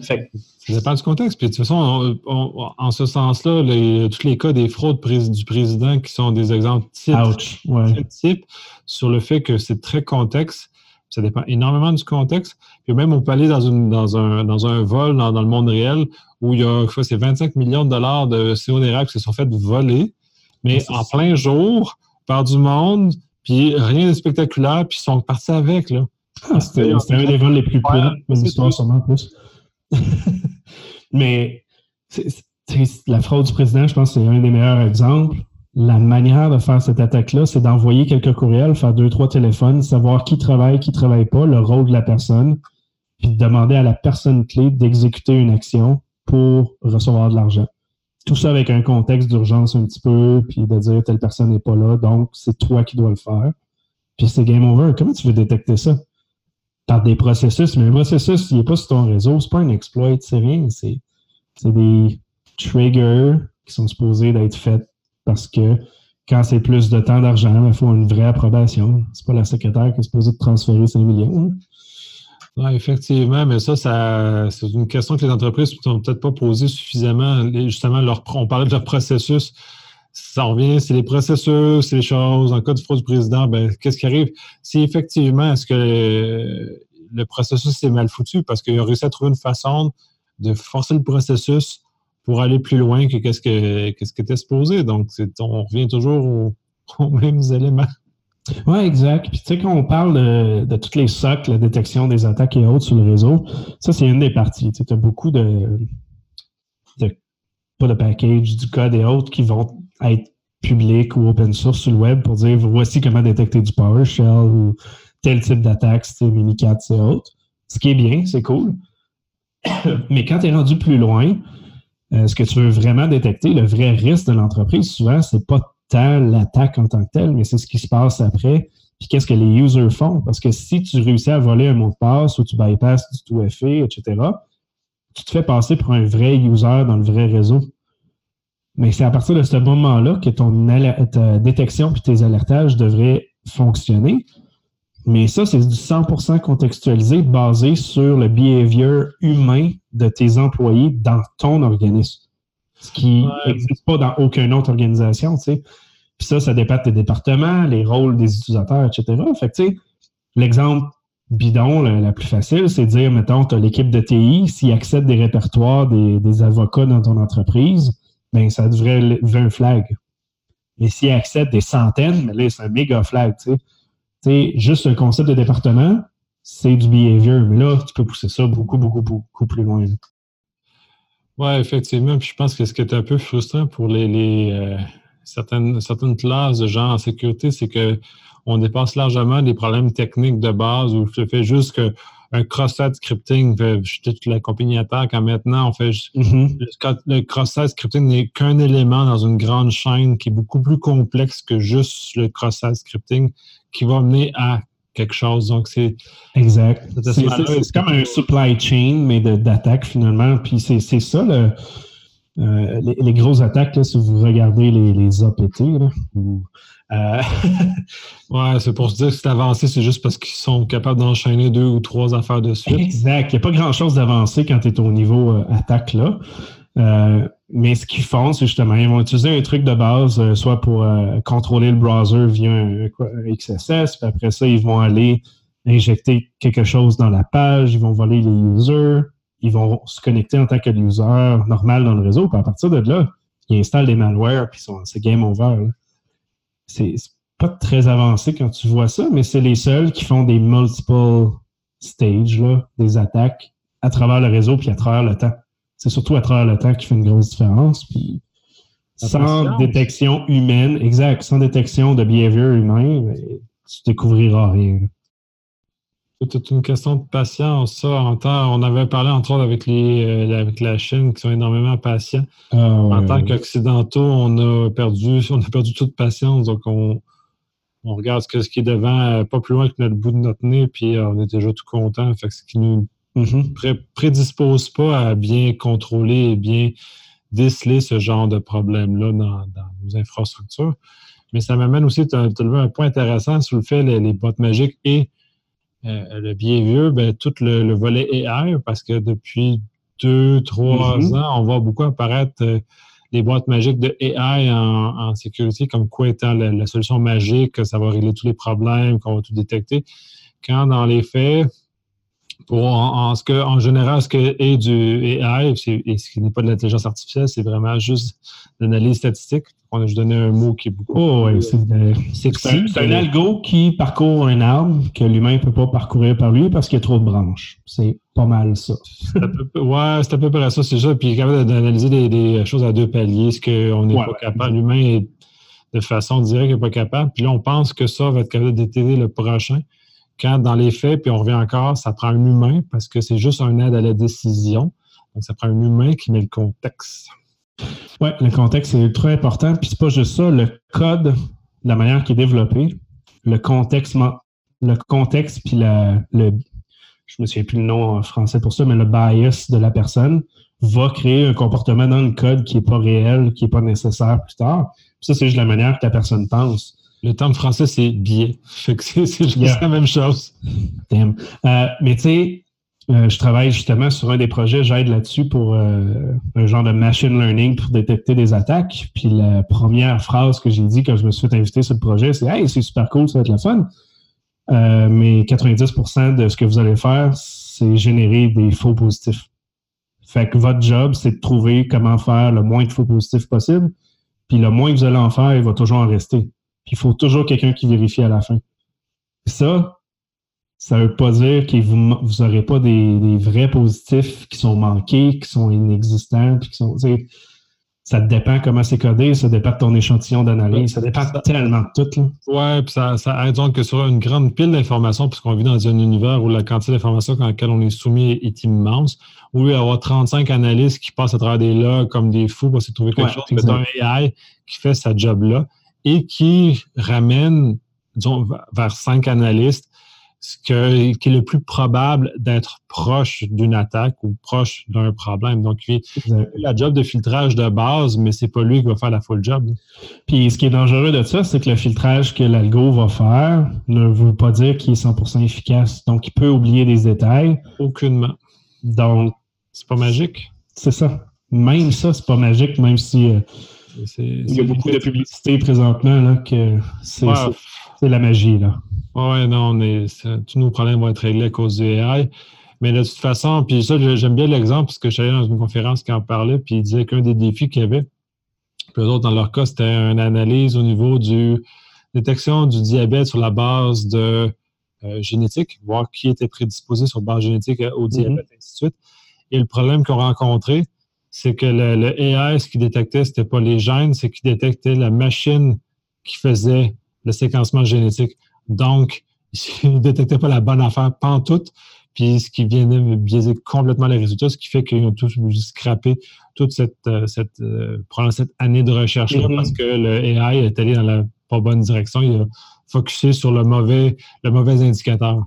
Speaker 1: Fait ça dépend du contexte. Puis de toute façon, en ce sens-là, tous les cas des fraudes du président qui sont des exemples types, sur le fait que c'est très contexte. Ça dépend énormément du contexte. Puis même, on peut aller dans, une, dans, un, dans un vol dans, le monde réel où il y a, c'est 25 millions de dollars de CO qui se sont fait voler, mais en plein jour, par du monde, puis rien de spectaculaire, puis ils sont partis avec. Là.
Speaker 2: Ah, c'était un des vols les plus prudents de l'histoire, sûrement plus. *laughs* Mais la fraude du président, je pense que c'est un des meilleurs exemples. La manière de faire cette attaque-là, c'est d'envoyer quelques courriels, faire deux, trois téléphones, savoir qui travaille, qui travaille pas, le rôle de la personne, puis demander à la personne clé d'exécuter une action pour recevoir de l'argent. Tout ça avec un contexte d'urgence un petit peu, puis de dire telle personne n'est pas là, donc c'est toi qui dois le faire. Puis c'est game over. Comment tu veux détecter ça? Par des processus, mais un processus, il n'est pas sur ton réseau, c'est pas un exploit, c'est rien, c'est des triggers qui sont supposés d'être faits parce que quand c'est plus de temps d'argent, il faut une vraie approbation. C'est pas la secrétaire qui est supposée de transférer 5 millions.
Speaker 1: Oui, effectivement, mais ça, ça c'est une question que les entreprises ne sont peut-être pas posées suffisamment. Justement, on parlait de leur processus. Ça revient, c'est les processus, c'est les choses. En cas de fraude du président, ben, qu'est-ce qui arrive? Si effectivement, est-ce que le processus est mal foutu parce qu'il a réussi à trouver une façon de forcer le processus pour aller plus loin que qu'est-ce que qu'est-ce qui était supposé? Donc, on revient toujours *laughs* aux, mêmes éléments.
Speaker 2: Oui, exact. Puis tu sais, quand on parle de, toutes les socles, la détection des attaques et autres sur le réseau, ça, c'est une des parties. Tu as beaucoup de, de, pas de package, du code et autres qui vont être publics ou open source sur le web pour dire voici comment détecter du PowerShell ou tel type d'attaque, c'était Minicat et autres. Ce qui est bien, c'est cool. *coughs* Mais quand tu es rendu plus loin, euh, ce que tu veux vraiment détecter, le vrai risque de l'entreprise, souvent, c'est pas tant l'attaque en tant que telle, mais c'est ce qui se passe après, puis qu'est-ce que les users font. Parce que si tu réussis à voler un mot de passe ou tu bypasses du tout effet, etc., tu te fais passer pour un vrai user dans le vrai réseau. Mais c'est à partir de ce moment-là que ton ta détection et tes alertages devraient fonctionner. Mais ça, c'est du 100% contextualisé, basé sur le behavior humain de tes employés dans ton organisme. Ce qui n'existe pas dans aucune autre organisation, tu sais. Puis ça, ça dépend de tes départements, les rôles des utilisateurs, etc. Fait que, tu sais, l'exemple bidon, la, plus facile, c'est de dire, mettons, tu as l'équipe de TI, s'ils acceptent des répertoires des, avocats dans ton entreprise, ben ça devrait lever un flag. Mais s'ils acceptent des centaines, mais là, c'est un méga flag, tu sais juste le concept de département, c'est du behavior. Mais là, tu peux pousser ça beaucoup, beaucoup, beaucoup plus loin.
Speaker 1: Oui, effectivement. Puis je pense que ce qui est un peu frustrant pour les, euh, certaines, certaines classes de gens en sécurité, c'est qu'on dépasse largement des problèmes techniques de base où je fais juste que un cross-site scripting, jeter toute la compagnie à terre quand maintenant on fait mm-hmm. le cross-site scripting n'est qu'un élément dans une grande chaîne qui est beaucoup plus complexe que juste le cross-site scripting qui va mener à quelque chose. Donc, c'est.
Speaker 2: Exact. C'est comme un supply chain, mais d'attaque finalement. Puis c'est ça, le, euh, les, grosses attaques, là, si vous regardez les, les APT, là,
Speaker 1: euh, *laughs* ouais, c'est pour se dire que c'est avancé, c'est juste parce qu'ils sont capables d'enchaîner deux ou trois affaires de suite.
Speaker 2: Exact. Il n'y a pas grand-chose d'avancé quand tu es au niveau euh, attaque là. Mais ce qu'ils font, c'est justement, ils vont utiliser un truc de base, euh, soit pour euh, contrôler le browser via un, XSS, puis après ça, ils vont aller injecter quelque chose dans la page, ils vont voler les users, ils vont se connecter en tant que user normal dans le réseau, puis à partir de là, ils installent des malwares, puis c'est game over. C'est pas très avancé quand tu vois ça, mais c'est les seuls qui font des multiple stages, là, des attaques à travers le réseau, puis à travers le temps c'est surtout à travers le temps qui fait une grosse différence. Puis sans détection humaine, exact, sans détection de behavior humain, ben, tu découvriras rien.
Speaker 1: C'est une question de patience, ça. En temps, on avait parlé entre autres avec, les, euh, avec la Chine qui sont énormément patients. Ah, en tant qu'occidentaux, on a perdu, *laughs* on a perdu toute patience. Donc on, regarde ce, qui est devant, euh, pas plus loin que notre bout de notre nez, puis euh, on est déjà tout content. Fait que ce qui nous Mhm. prédispose pas à bien contrôler et bien déceler ce genre de problème-là dans, nos infrastructures. Mais ça m'amène aussi, tu as, levé un point intéressant sur le fait les, les boîtes magiques et euh, le bien vieux, ben, tout le, volet AI, parce que depuis deux, trois mhm. ans, on voit beaucoup apparaître euh, les boîtes magiques de AI en, sécurité, comme quoi étant la, la, solution magique, que ça va régler tous les problèmes, qu'on va tout détecter. Quand dans les faits, pour en, ce que, en général, ce que est du AI, et ce qui n'est pas de l'intelligence artificielle, c'est vraiment juste l'analyse statistique. On a juste donné un mot qui est beaucoup.
Speaker 2: Oh, oui, c'est un, algo qui parcourt un arbre que l'humain ne peut pas parcourir par lui parce qu'il y a trop de branches. C'est pas mal ça.
Speaker 1: ouais, c'est à peu près ça, c'est ça. Puis il est capable d'analyser des, choses à deux paliers, ce qu'on n'est pas capable. L'humain est de façon directe n'est pas capable. Puis là, on pense que ça va être capable d'étayer le prochain quand dans les faits, puis on revient encore, ça prend un humain parce que c'est juste un aide à la décision. Donc, ça prend un humain qui met le contexte.
Speaker 2: Oui, le contexte est très important. Puis c'est pas juste ça, le code, la manière qui est développé, le contexte, le contexte puis le, je me souviens plus le nom en français pour ça, mais le bias de la personne va créer un comportement dans le code qui n'est pas réel, qui n'est pas nécessaire plus tard. ça, c'est juste la manière que la personne pense.
Speaker 1: Le terme français, c'est biais. c'est juste la même chose.
Speaker 2: Euh, mais tu sais, Euh, je travaille justement sur un des projets, j'aide là-dessus pour euh, un genre de machine learning pour détecter des attaques. Puis la première phrase que j'ai dit quand je me suis fait inviter sur le projet, c'est Hey, c'est super cool, ça va être la fun. Euh, mais 90% de ce que vous allez faire, c'est générer des faux positifs. Fait que votre job, c'est de trouver comment faire le moins de faux positifs possible. Puis le moins que vous allez en faire, il va toujours en rester. Puis il faut toujours quelqu'un qui vérifie à la fin. ça, ça ne veut pas dire que vous n'aurez pas des, vrais positifs qui sont manqués, qui sont inexistants, puis qui sont. Ça dépend comment c'est codé, ça dépend de ton échantillon d'analyse, ça dépend tellement de tout.
Speaker 1: Oui, puis ça, ça aide donc que sur une grande pile d'informations, puisqu'on vit dans un univers où la quantité d'informations dans laquelle on est soumis est immense, où il y avoir 35 analystes qui passent à travers des logs comme des fous pour essayer de trouver quelque chose, mais un AI qui fait sa job-là et qui ramène, disons, vers cinq analystes ce qui est le plus probable d'être proche d'une attaque ou proche d'un problème. Donc, il fait la job de filtrage de base, mais c'est pas lui qui va faire la full job.
Speaker 2: Puis, ce qui est dangereux de ça, c'est que le filtrage que l'algo va faire ne veut pas dire qu'il est 100% efficace. Donc, il peut oublier des détails.
Speaker 1: Aucunement.
Speaker 2: Donc,
Speaker 1: c'est pas magique?
Speaker 2: C'est ça. Même ça, c'est pas magique, même si euh, il y a beaucoup de publicité présentement là, que c'est la magie. Là.
Speaker 1: Oui, non, tous nos problèmes vont être réglés à cause du AI. Mais de toute façon, puis ça, j'aime bien l'exemple parce que j'allais dans une conférence qui en parlait, puis il disait qu'un des défis qu'il y avait, puis eux autres, dans leur cas, c'était une analyse au niveau du détection du diabète sur la base de euh, génétique, voir qui était prédisposé sur base génétique au mm-hmm. diabète, et ainsi de suite. Et le problème qu'on rencontrait, c'est que le, le, AI, ce qu'il détectait, ce n'était pas les gènes, c'est qu'il détectait la machine qui faisait le séquencement génétique. Donc, *laughs* il ne détectait pas la bonne affaire pantoute, puis ce qui venait biaiser complètement les résultats, ce qui fait qu'ils ont tous scrappé toute cette, euh, cette, euh, cette année de recherche-là mm-hmm. parce que le AI est allé dans la pas bonne direction. Il a focusé sur le mauvais, le mauvais indicateur.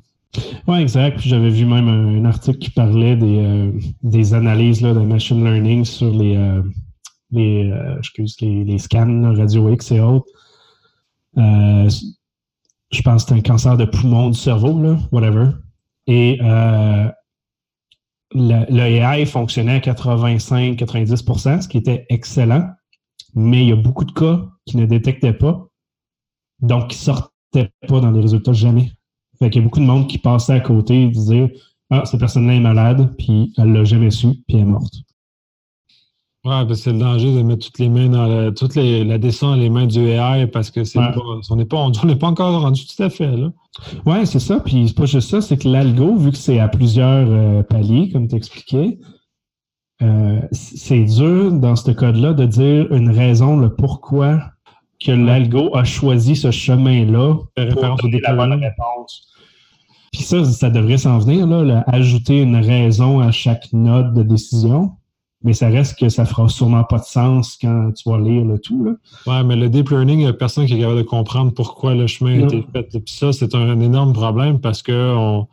Speaker 2: Oui, exact. J'avais vu même un, article qui parlait des, euh, des analyses là, de machine learning sur les, les, les, scans radio X et autres je pense que c'est un cancer de poumon du cerveau, whatever. Et euh, le, fonctionnait à 85-90% ce qui était excellent, mais il y a beaucoup de cas qui ne détectaient pas, donc qui ne sortaient pas dans les résultats jamais. Fait qu'il y a beaucoup de monde qui passait à côté et disait Ah, cette personne-là est malade, puis elle ne l'a jamais su, puis elle est morte.
Speaker 1: Oui, c'est le danger de mettre toutes les mains dans la, toute les, la descente dans les mains du AI parce que c'est on n'est pas, on, pas encore rendu tout à fait là.
Speaker 2: Oui, c'est ça. Puis c'est pas juste ça, c'est que l'algo, vu que c'est à plusieurs euh, paliers, comme tu expliquais, euh, c'est dur dans ce code-là de dire une raison, le pourquoi que l'algo a choisi ce chemin-là pour donner la bonne réponse. Puis ça, ça devrait s'en venir, là, ajouter une raison à chaque note de décision mais ça reste que ça fera sûrement pas de sens quand tu vas lire le tout. Là.
Speaker 1: Ouais, mais le deep learning, il n'y a personne qui est capable de comprendre pourquoi le chemin a été fait. Puis ça, c'est un, énorme problème parce que on,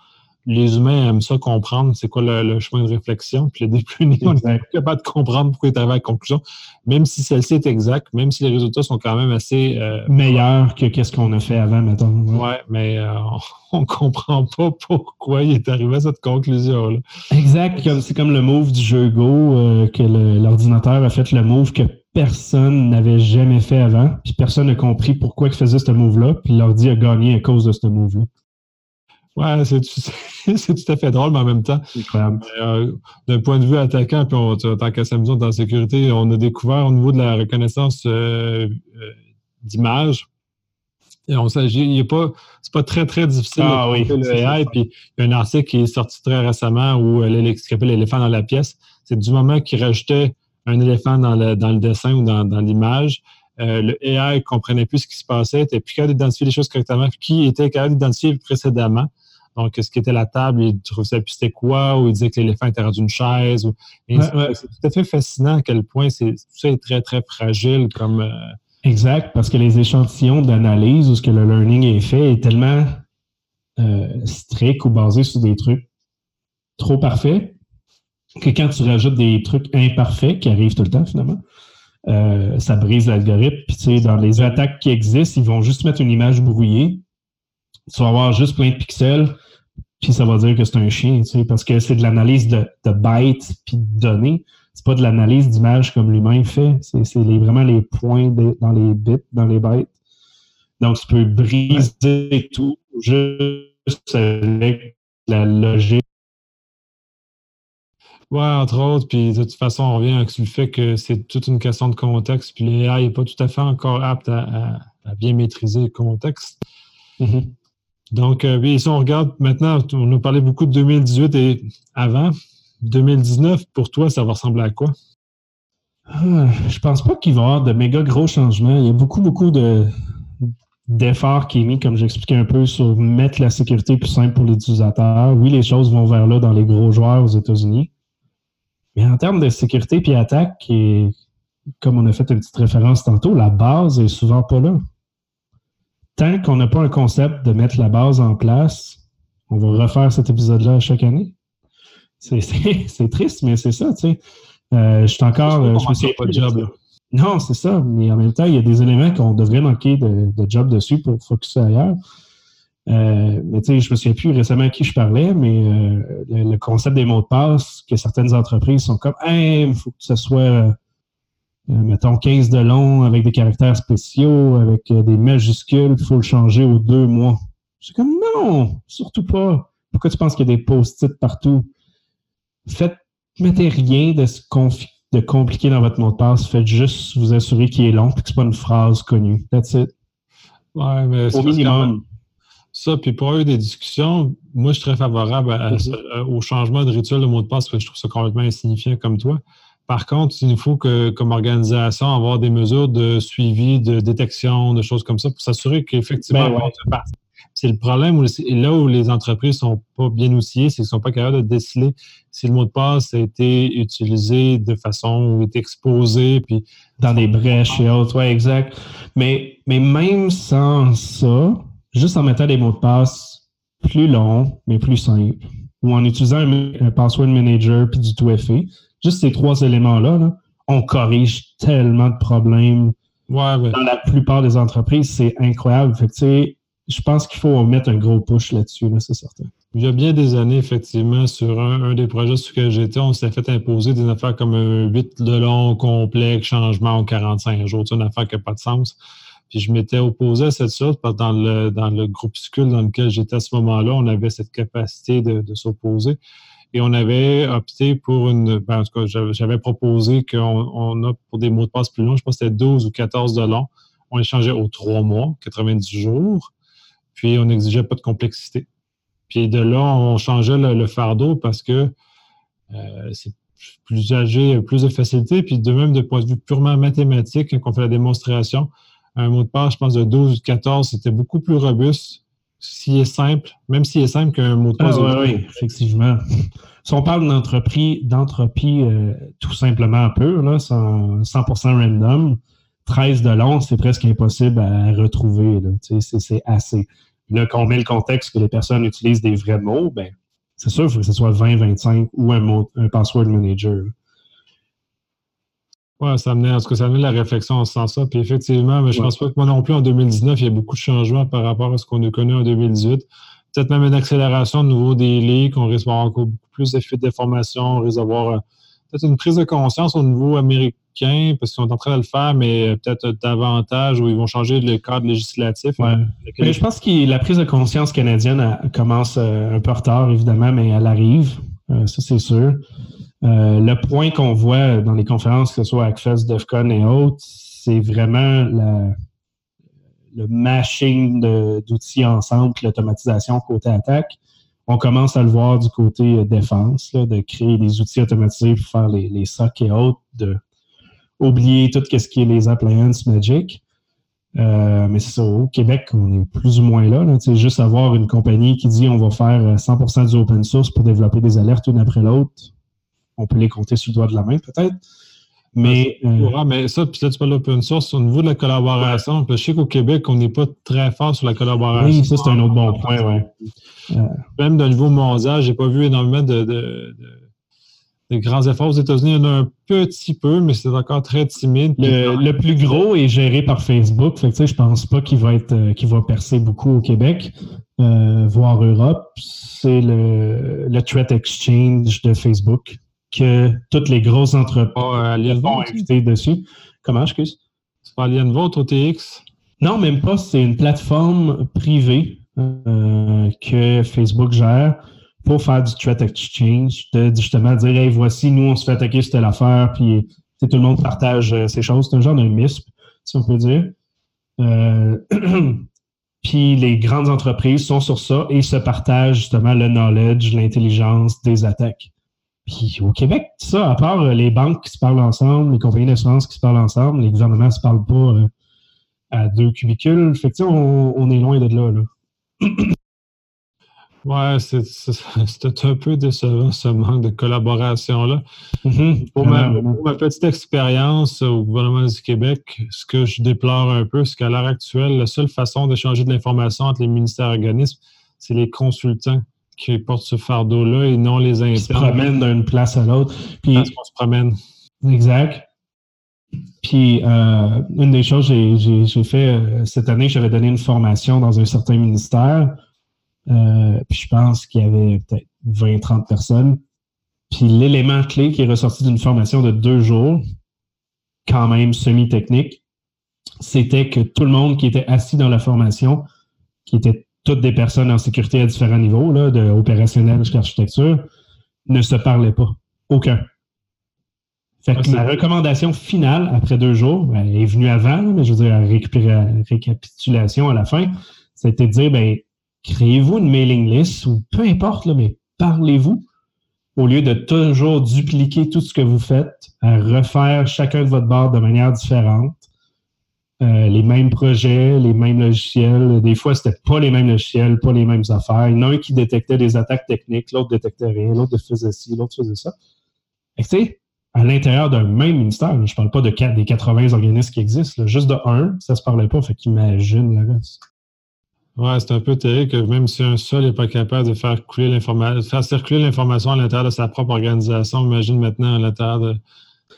Speaker 1: les humains aiment ça comprendre c'est quoi le, chemin de réflexion. Puis le learning, on est capable de comprendre pourquoi il est arrivé à la conclusion, même si celle-ci est exacte, même si les résultats sont quand même assez
Speaker 2: euh, meilleurs que qu'est-ce qu'on a fait avant, mettons.
Speaker 1: Ouais, mais euh, *laughs* on ne comprend pas pourquoi il est arrivé à cette conclusion-là.
Speaker 2: Exact. C'est comme le move du jeu Go, euh, que l'ordinateur a fait le move que personne n'avait jamais fait avant, puis personne n'a compris pourquoi il faisait ce move-là, puis l'ordi a gagné à cause de ce move-là.
Speaker 1: Ouais, *laughs* c'est tout à fait drôle, mais en même temps, euh, d'un point de vue attaquant, puis on, tant qu'à s'amuser dans la sécurité, on a découvert au niveau de la reconnaissance euh, euh, d'image, et on s'agit, pas, c'est pas très, très difficile
Speaker 2: ah, de oui,
Speaker 1: le AI. Puis il y a un article qui est sorti très récemment où ce appelle l'éléphant dans la pièce, c'est du moment qu'il rajoutait un éléphant dans le, dans le dessin ou dans, dans l'image, le AI ne comprenait plus ce qui se passait, n'était plus capable d'identifier les choses correctement, qui était capable d'identifier précédemment. Donc, ce qui était la table, il trouvait plus c'était quoi, ou il disait que l'éléphant était rendu une chaise. C'est tout à fait fascinant à quel point c'est, tout ça est très, très fragile comme. Euh,
Speaker 2: exact, parce que les échantillons d'analyse où ce que le learning est fait est tellement euh, strict ou basé sur des trucs trop parfaits que quand tu rajoutes des trucs imparfaits qui arrivent tout le temps finalement, euh, ça brise l'algorithme. Puis tu sais, dans les attaques qui existent, ils vont juste mettre une image brouillée. Tu vas avoir juste plein de pixels puis ça va dire que c'est un chien, parce que c'est de l'analyse de, bytes puis de données. C'est pas de l'analyse d'images comme l'humain fait. C'est vraiment les points dans les bits, dans les bytes. Donc, tu peux briser tout juste avec la logique.
Speaker 1: Ouais, entre autres, puis de toute façon, on revient avec le fait que c'est toute une question de contexte, puis l'AI n'est pas tout à fait encore apte à, bien maîtriser le contexte. Mm-hmm. Donc, euh, si on regarde maintenant, on a parlé beaucoup de 2018 et avant. 2019, pour toi, ça va ressembler à quoi?
Speaker 2: Ah, je pense pas qu'il va y avoir de méga gros changements. Il y a beaucoup, beaucoup de, d'efforts qui est mis, comme j'expliquais un peu, sur mettre la sécurité plus simple pour l'utilisateur. Oui, les choses vont vers là dans les gros joueurs aux États-Unis. Mais en termes de sécurité puis attaque, et comme on a fait une petite référence tantôt, la base est souvent pas là tant qu'on n'a pas un concept de mettre la base en place, on va refaire cet épisode-là chaque année. C'est *laughs* triste, mais c'est ça, tu sais. Euh, je suis encore.
Speaker 1: Je, je me suis pas de job,
Speaker 2: Non, c'est ça. Mais en même temps, il y a des éléments qu'on devrait manquer de, job dessus pour focuser ailleurs. Euh, mais tu sais, je me souviens plus récemment à qui je parlais, mais euh, le, concept des mots de passe, que certaines entreprises sont comme, il faut que ce soit euh, mettons 15 de long avec des caractères spéciaux, avec des majuscules, il faut le changer aux deux mois. C'est comme non, surtout pas. Pourquoi tu penses qu'il y a des post-it partout? Faites, mettez rien de, de compliqué dans votre mot de passe. Faites juste vous assurer qu'il est long et que ce pas une phrase connue. That's it.
Speaker 1: Ouais, mais Au minimum. Ça, puis pour eux, des discussions, moi, je suis très favorable mm-hmm. au changement de rituel de mot de passe parce que je trouve ça complètement insignifiant comme toi. Par contre, il faut que, comme organisation, avoir des mesures de suivi, de détection, de choses comme ça pour s'assurer qu'effectivement, ben c'est le problème où, là où les entreprises ne sont pas bien outillées, c'est qu'elles ne sont pas capables de déceler si le mot de passe a été utilisé de façon ou est exposé. Puis
Speaker 2: dans des brèches et autres, oui, exact. Mais, mais même sans ça, juste en mettant des mots de passe plus longs, mais plus simples, ou en utilisant un, password manager puis du tout fait juste ces trois éléments-là, on corrige tellement de problèmes dans la plupart des entreprises. C'est incroyable. Fait je pense qu'il faut mettre un gros push là-dessus, c'est certain.
Speaker 1: Il y a bien des années, effectivement, sur un, des projets sur lesquels j'étais, on s'est fait imposer des affaires comme un 8 de long, complexe, changement en 45 jours. C'est une affaire qui n'a pas de sens. Puis je m'étais opposé à cette chose parce que dans le, dans le groupuscule dans lequel j'étais à ce moment-là, on avait cette capacité de, s'opposer. Et on avait opté pour une. Ben, en tout cas, j'avais proposé qu'on on a pour des mots de passe plus longs, je pense que c'était 12 ou 14 de long. On les changeait aux trois mois, 90 jours. Puis on n'exigeait pas de complexité. Puis de là, on changeait le, fardeau parce que euh, c'est plus âgé, plus de facilité. Puis de même, de point de vue purement mathématique, quand on fait la démonstration, un mot de passe, je pense, de 12 ou 14, c'était beaucoup plus robuste s'il est simple, même s'il est simple qu'un mot de passe.
Speaker 2: Ah, oui, effectivement. Si on parle d'entropie, d'entropie euh, tout simplement peu, là, 100%, random, 13 de long, c'est presque impossible à retrouver. C'est assez. Là, quand on met le contexte que les personnes utilisent des vrais mots, ben, c'est sûr, il faut que ce soit 20, 25 ou un, mot, un password manager.
Speaker 1: Oui, ça amenait, en tout cas, ça amenait la réflexion en ce sens-là. Puis effectivement, mais je ne pense pas que moi non plus, en 2019, il y a beaucoup de changements par rapport à ce qu'on a connu en 2018. Peut-être même une accélération au niveau des leaks, on risque d'avoir encore beaucoup plus d'effets de déformation, on risque d'avoir euh, peut-être une prise de conscience au niveau américain, parce qu'ils sont en train de le faire, mais peut-être davantage, où ils vont changer le cadre législatif.
Speaker 2: Ouais. Mais je pense que la prise de conscience canadienne commence euh, un peu en retard, évidemment, mais elle arrive. Euh, ça, c'est sûr. Euh, le point qu'on voit dans les conférences, que ce soit ACFES, DEFCON et autres, c'est vraiment le mashing d'outils ensemble, l'automatisation côté attaque. On commence à le voir du côté défense, de créer des outils automatisés pour faire les, les SOC et autres, de oublier tout ce qui est les appliances Magic. Euh, mais c'est ça, au Québec, on est plus ou moins là. là juste avoir une compagnie qui dit on va faire 100% du open source pour développer des alertes une après l'autre, on peut les compter sur le doigt de la main, peut-être. Mais,
Speaker 1: euh, mais ça, puis là, tu parles d'open source. Au niveau de la collaboration, je sais qu'au Québec, on n'est pas très fort sur la collaboration.
Speaker 2: Oui, ça, c'est un autre bon point, oui.
Speaker 1: Euh, Même d'un niveau mondial, je n'ai pas vu énormément de, grands efforts. Aux États-Unis, il y en a un petit peu, mais c'est encore très timide.
Speaker 2: Le, plus gros est géré par Facebook. Fait que, je pense pas qu'il va être euh, qu'il va percer beaucoup au Québec, euh, voire Europe. C'est le, le Threat Exchange de Facebook que toutes les grosses entreprises vont inviter dessus. Comment, excuse?
Speaker 1: C'est pas Alienvote, OTX?
Speaker 2: Non, même pas. C'est une plateforme privée euh, que Facebook gère pour faire du threat exchange, de justement dire hey, voici, nous, on se fait attaquer sur telle affaire, puis tout le monde partage euh, ces choses. C'est un genre de MISP, si on peut dire. Euh, *clears throat* puis les grandes entreprises sont sur ça et se partagent justement le knowledge, l'intelligence des attaques. Puis au Québec, ça, à part euh, les banques qui se parlent ensemble, les compagnies d'assurance qui se parlent ensemble, les gouvernements ne se parlent pas à deux cubicules. Fait que, on, on est loin de là. là. *clears throat*
Speaker 1: Ouais, c'était un peu décevant ce manque de collaboration-là. Mm-hmm. pour, ma, petite expérience au gouvernement du Québec, ce que je déplore un peu, c'est qu'à l'heure actuelle, la seule façon d'échanger de l'information entre les ministères et organismes, c'est les consultants qui portent ce fardeau-là et non les internes. Ils se
Speaker 2: promènent d'une place à l'autre.
Speaker 1: Puis, Parce qu'on se promène.
Speaker 2: Exact. Puis, euh, une des choses que j'ai fait euh, cette année, j'avais donné une formation dans un certain ministère euh, puis je pense qu'il y avait peut-être 20-30 personnes. Puis l'élément clé qui est ressorti d'une formation de deux jours, quand même semi-technique, c'était que tout le monde qui était assis dans la formation, qui étaient toutes des personnes en sécurité à différents niveaux, là, de opérationnel jusqu'à architecture, ne se parlait pas. Aucun. Fait que ma recommandation finale, après deux jours, ben, elle est venue avant, mais je veux dire, la récapitulation à la fin, c'était de dire, ben, créez-vous une mailing list ou peu importe, là, mais parlez-vous au lieu de toujours dupliquer tout ce que vous faites, à refaire chacun de votre bord de manière différente. Euh, les mêmes projets, les mêmes logiciels. Des fois, c'était pas les mêmes logiciels, pas les mêmes affaires. Il y en a un qui détectait des attaques techniques, l'autre détectait rien, l'autre faisait ci, l'autre faisait ça. Et tu sais, à l'intérieur d'un même ministère, je parle pas de des 80 organismes qui existent, juste de un, ça se parlait pas, fait qu'imagine le reste.
Speaker 1: Ouais, c'est un peu terrible que même si un seul n'est pas capable de faire couler l'information, faire circuler l'information à l'intérieur de sa propre organisation, imagine maintenant à l'intérieur de,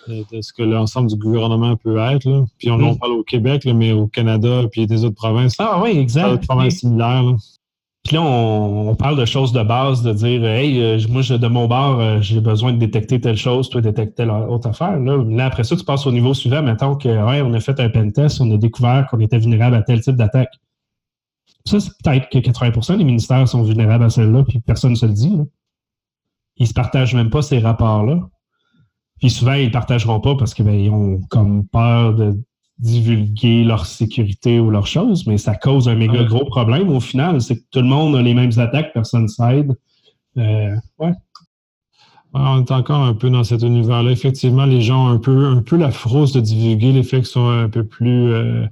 Speaker 1: ce que l'ensemble du gouvernement peut être. Là. Puis on, en mm. parle au Québec, mais au Canada, puis des autres provinces.
Speaker 2: Ah oui, exact.
Speaker 1: Des provinces similaires.
Speaker 2: Puis là, on, parle de choses de base, de dire Hey, euh, moi, de mon bord, euh, j'ai besoin de détecter telle chose, toi, détecter telle autre affaire. Là, après ça, tu passes au niveau suivant. Mettons que ouais, on a fait un pen test, on a découvert qu'on était vulnérable à tel type d'attaque. Ça, c'est peut-être que 80% des ministères sont vulnérables à celle-là, puis personne ne se le dit. Là. Ils se partagent même pas ces rapports-là. Puis souvent, ils ne partageront pas parce qu'ils ben, ont comme peur de divulguer leur sécurité ou leurs choses, mais ça cause un méga gros problème au final. C'est que tout le monde a les mêmes attaques, personne ne s'aide. Euh, ouais.
Speaker 1: On est encore un peu dans cet univers-là. Effectivement, les gens ont un peu, un peu la frousse de divulguer les faits qui sont un peu plus euh,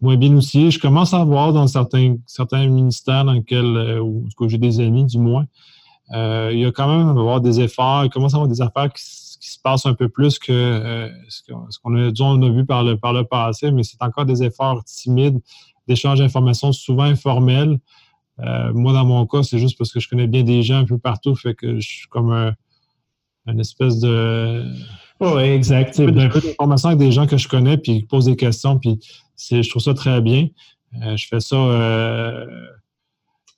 Speaker 1: moins bien aussi. Je commence à voir dans certains, certains ministères dans lesquels, euh, où, j'ai des amis du moins, euh, il y a quand même à avoir des efforts, il commence à avoir des affaires qui, se passent un peu plus que euh, ce qu'on a, a, vu par le, par le passé, mais c'est encore des efforts timides d'échange d'informations souvent informels. moi, dans mon cas, c'est juste parce que je connais bien des gens un peu partout, fait que je suis comme un, une espèce de
Speaker 2: oui, exact.
Speaker 1: Un peu d'informations avec des gens que je connais, puis qui posent des questions, puis je trouve ça très bien. Euh, je fais ça euh,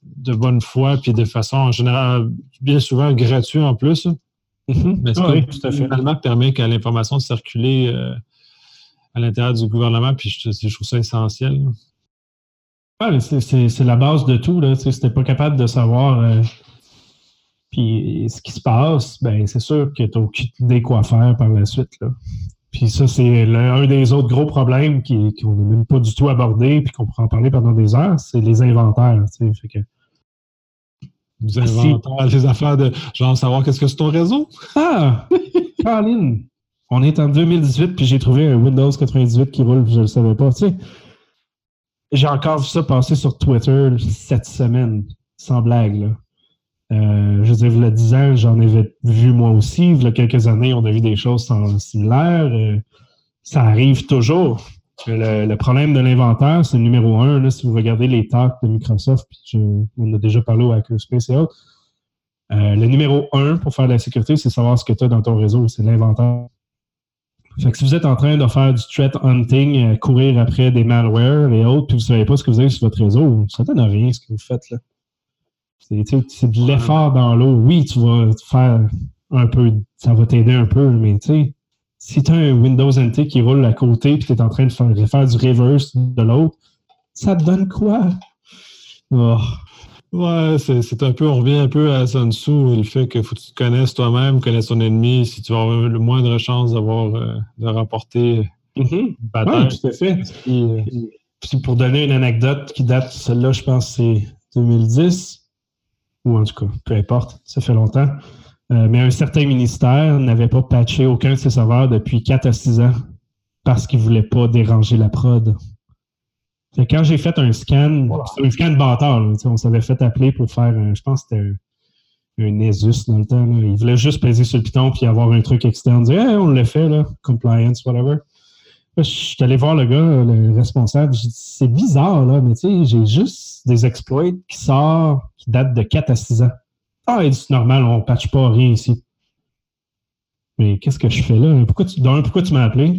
Speaker 1: de bonne foi, puis de façon en général, bien souvent gratuit en plus. Mais oui, tout à fait. Finalement, permet qu'à l'information de circuler euh, à l'intérieur du gouvernement, puis je, je, trouve ça essentiel.
Speaker 2: C'est la base de tout. Si tu n'es pas capable de savoir puis ce qui se passe, ben c'est sûr que tu n'as aucune idée quoi faire par la suite. Là. Puis ça, c'est un des autres gros problèmes qu'on n'a même pas du tout abordé puis qu'on pourrait en parler pendant des heures, c'est les inventaires. Fait que,
Speaker 1: les inventaires, les affaires de genre savoir qu'est-ce que c'est ton réseau?
Speaker 2: Ah! Caroline! On est en 2018 puis j'ai trouvé un Windows 98 qui roule, je ne le savais pas. Tu sais, j'ai encore vu ça passer sur Twitter cette semaine, sans blague. Là. Euh, je veux dire, il y a 10 ans, j'en avais vu moi aussi. Il y a quelques années, on a vu des choses similaires. Euh, ça arrive toujours. Le, problème de l'inventaire, c'est le numéro un. Là, si vous regardez les talks de Microsoft, puis on a déjà parlé au Hackerspace et autres, Euh, le numéro un pour faire de la sécurité, c'est savoir ce que tu as dans ton réseau, c'est l'inventaire. Fait que si vous êtes en train de faire du threat hunting, euh, courir après des malwares et autres, puis vous ne savez pas ce que vous avez sur votre réseau, ça ne donne rien ce que vous faites là. C'est de l'effort dans l'eau. Oui, tu vas faire un peu, ça va t'aider un peu, mais tu sais, si tu as un Windows NT qui roule à côté puis tu es en train de faire, du reverse de l'autre, ça te donne quoi?
Speaker 1: Oh. Ouais, c'est un peu, on revient un peu à Sun Tzu, le fait que faut que tu te connaisses toi-même, connaisses ton ennemi, si tu vas avoir le moindre chance d'avoir euh, de rapporter
Speaker 2: mm bataille. tout à fait. Euh, puis, pour donner une anecdote qui date, celle-là, je pense c'est 2010, ou en tout cas, peu importe, ça fait longtemps. Euh, mais un certain ministère n'avait pas patché aucun de ses serveurs depuis 4 à 6 ans parce qu'il ne voulait pas déranger la prod. quand j'ai fait un scan, un scan bâtard, on s'avait fait appeler pour faire, je pense que c'était un, Nesus dans le temps. Il voulait juste peser sur le piton puis avoir un truc externe, dire on l'a fait, là, compliance, whatever. je suis allé voir le gars, le responsable, j'ai dit c'est bizarre, là, mais tu sais, j'ai juste des exploits qui sortent, qui datent de 4 à 6 ans. Ah, c'est normal, on ne patche pas rien ici. Mais qu'est-ce que je fais là? Pourquoi tu, pourquoi tu m'as appelé?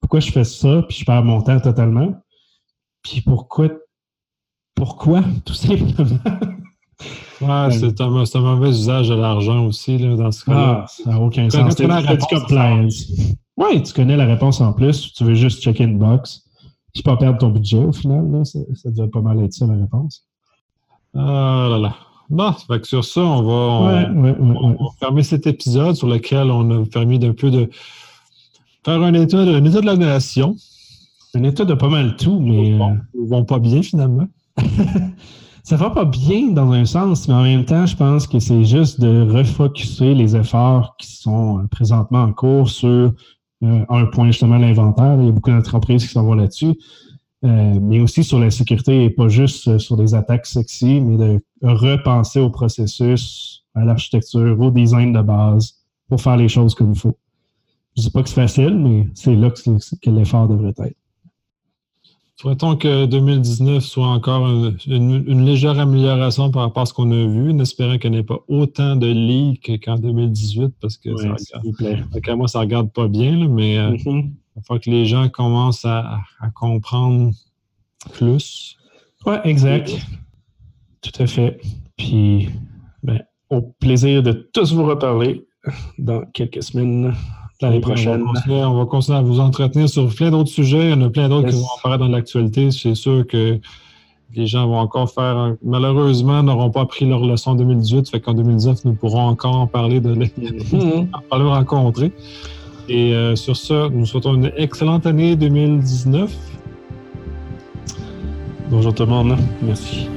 Speaker 2: Pourquoi je fais ça, puis je perds mon temps totalement? Puis pourquoi, pourquoi, *laughs* tout simplement?
Speaker 1: Ouais, c'est un, un, mauvais usage de l'argent aussi, là, dans ce cas-là.
Speaker 2: Ah, ça n'a aucun sens. Tu connais la réponse. Oui, tu connais la réponse en plus. Tu veux juste checker une box. Puis pas perdre ton budget au final. Là. Ça, ça devrait pas mal être ça, la réponse.
Speaker 1: Ah là là. Bon, fait que sur ça, on va, fermer cet épisode sur lequel on a permis d'un peu de faire un état, de, état de la nation.
Speaker 2: Un état de pas mal tout, mais. Bon,
Speaker 1: ils vont pas bien finalement. *laughs*
Speaker 2: ça va pas bien dans un sens, mais en même temps, je pense que c'est juste de refocuser les efforts qui sont euh, présentement en cours sur euh, un point justement l'inventaire. Il y a beaucoup d'entreprises qui s'en vont là-dessus. Euh, mais aussi sur la sécurité et pas juste euh, sur des attaques sexy, mais de repenser au processus, à l'architecture, au design de base pour faire les choses comme il faut. Je ne dis pas que c'est facile, mais c'est là que, l'effort devrait être.
Speaker 1: Souhaitons que 2019 soit encore une, légère amélioration par rapport à ce qu'on a vu, en espérant qu'il n'y ait pas autant de leaks qu'en 2018, parce que ça, regarde, moi, ça ne regarde pas bien, mais euh, mm-hmm. Il faut que les gens commencent à, comprendre plus.
Speaker 2: Oui, exact. Tout à fait. Puis, ben, au plaisir de tous vous reparler dans quelques semaines l'année prochaine.
Speaker 1: On va, continuer, à vous entretenir sur plein d'autres sujets. Il y en a plein d'autres qui vont apparaître dans l'actualité. C'est sûr que les gens vont encore faire, malheureusement, n'auront pas appris leur leçon en 2018. Fait qu'en 2019, nous pourrons encore en parler de les, mm-hmm. *laughs* rencontrer. Et euh, sur ça, nous souhaitons une excellente année 2019.
Speaker 2: Bonjour tout le monde. Merci.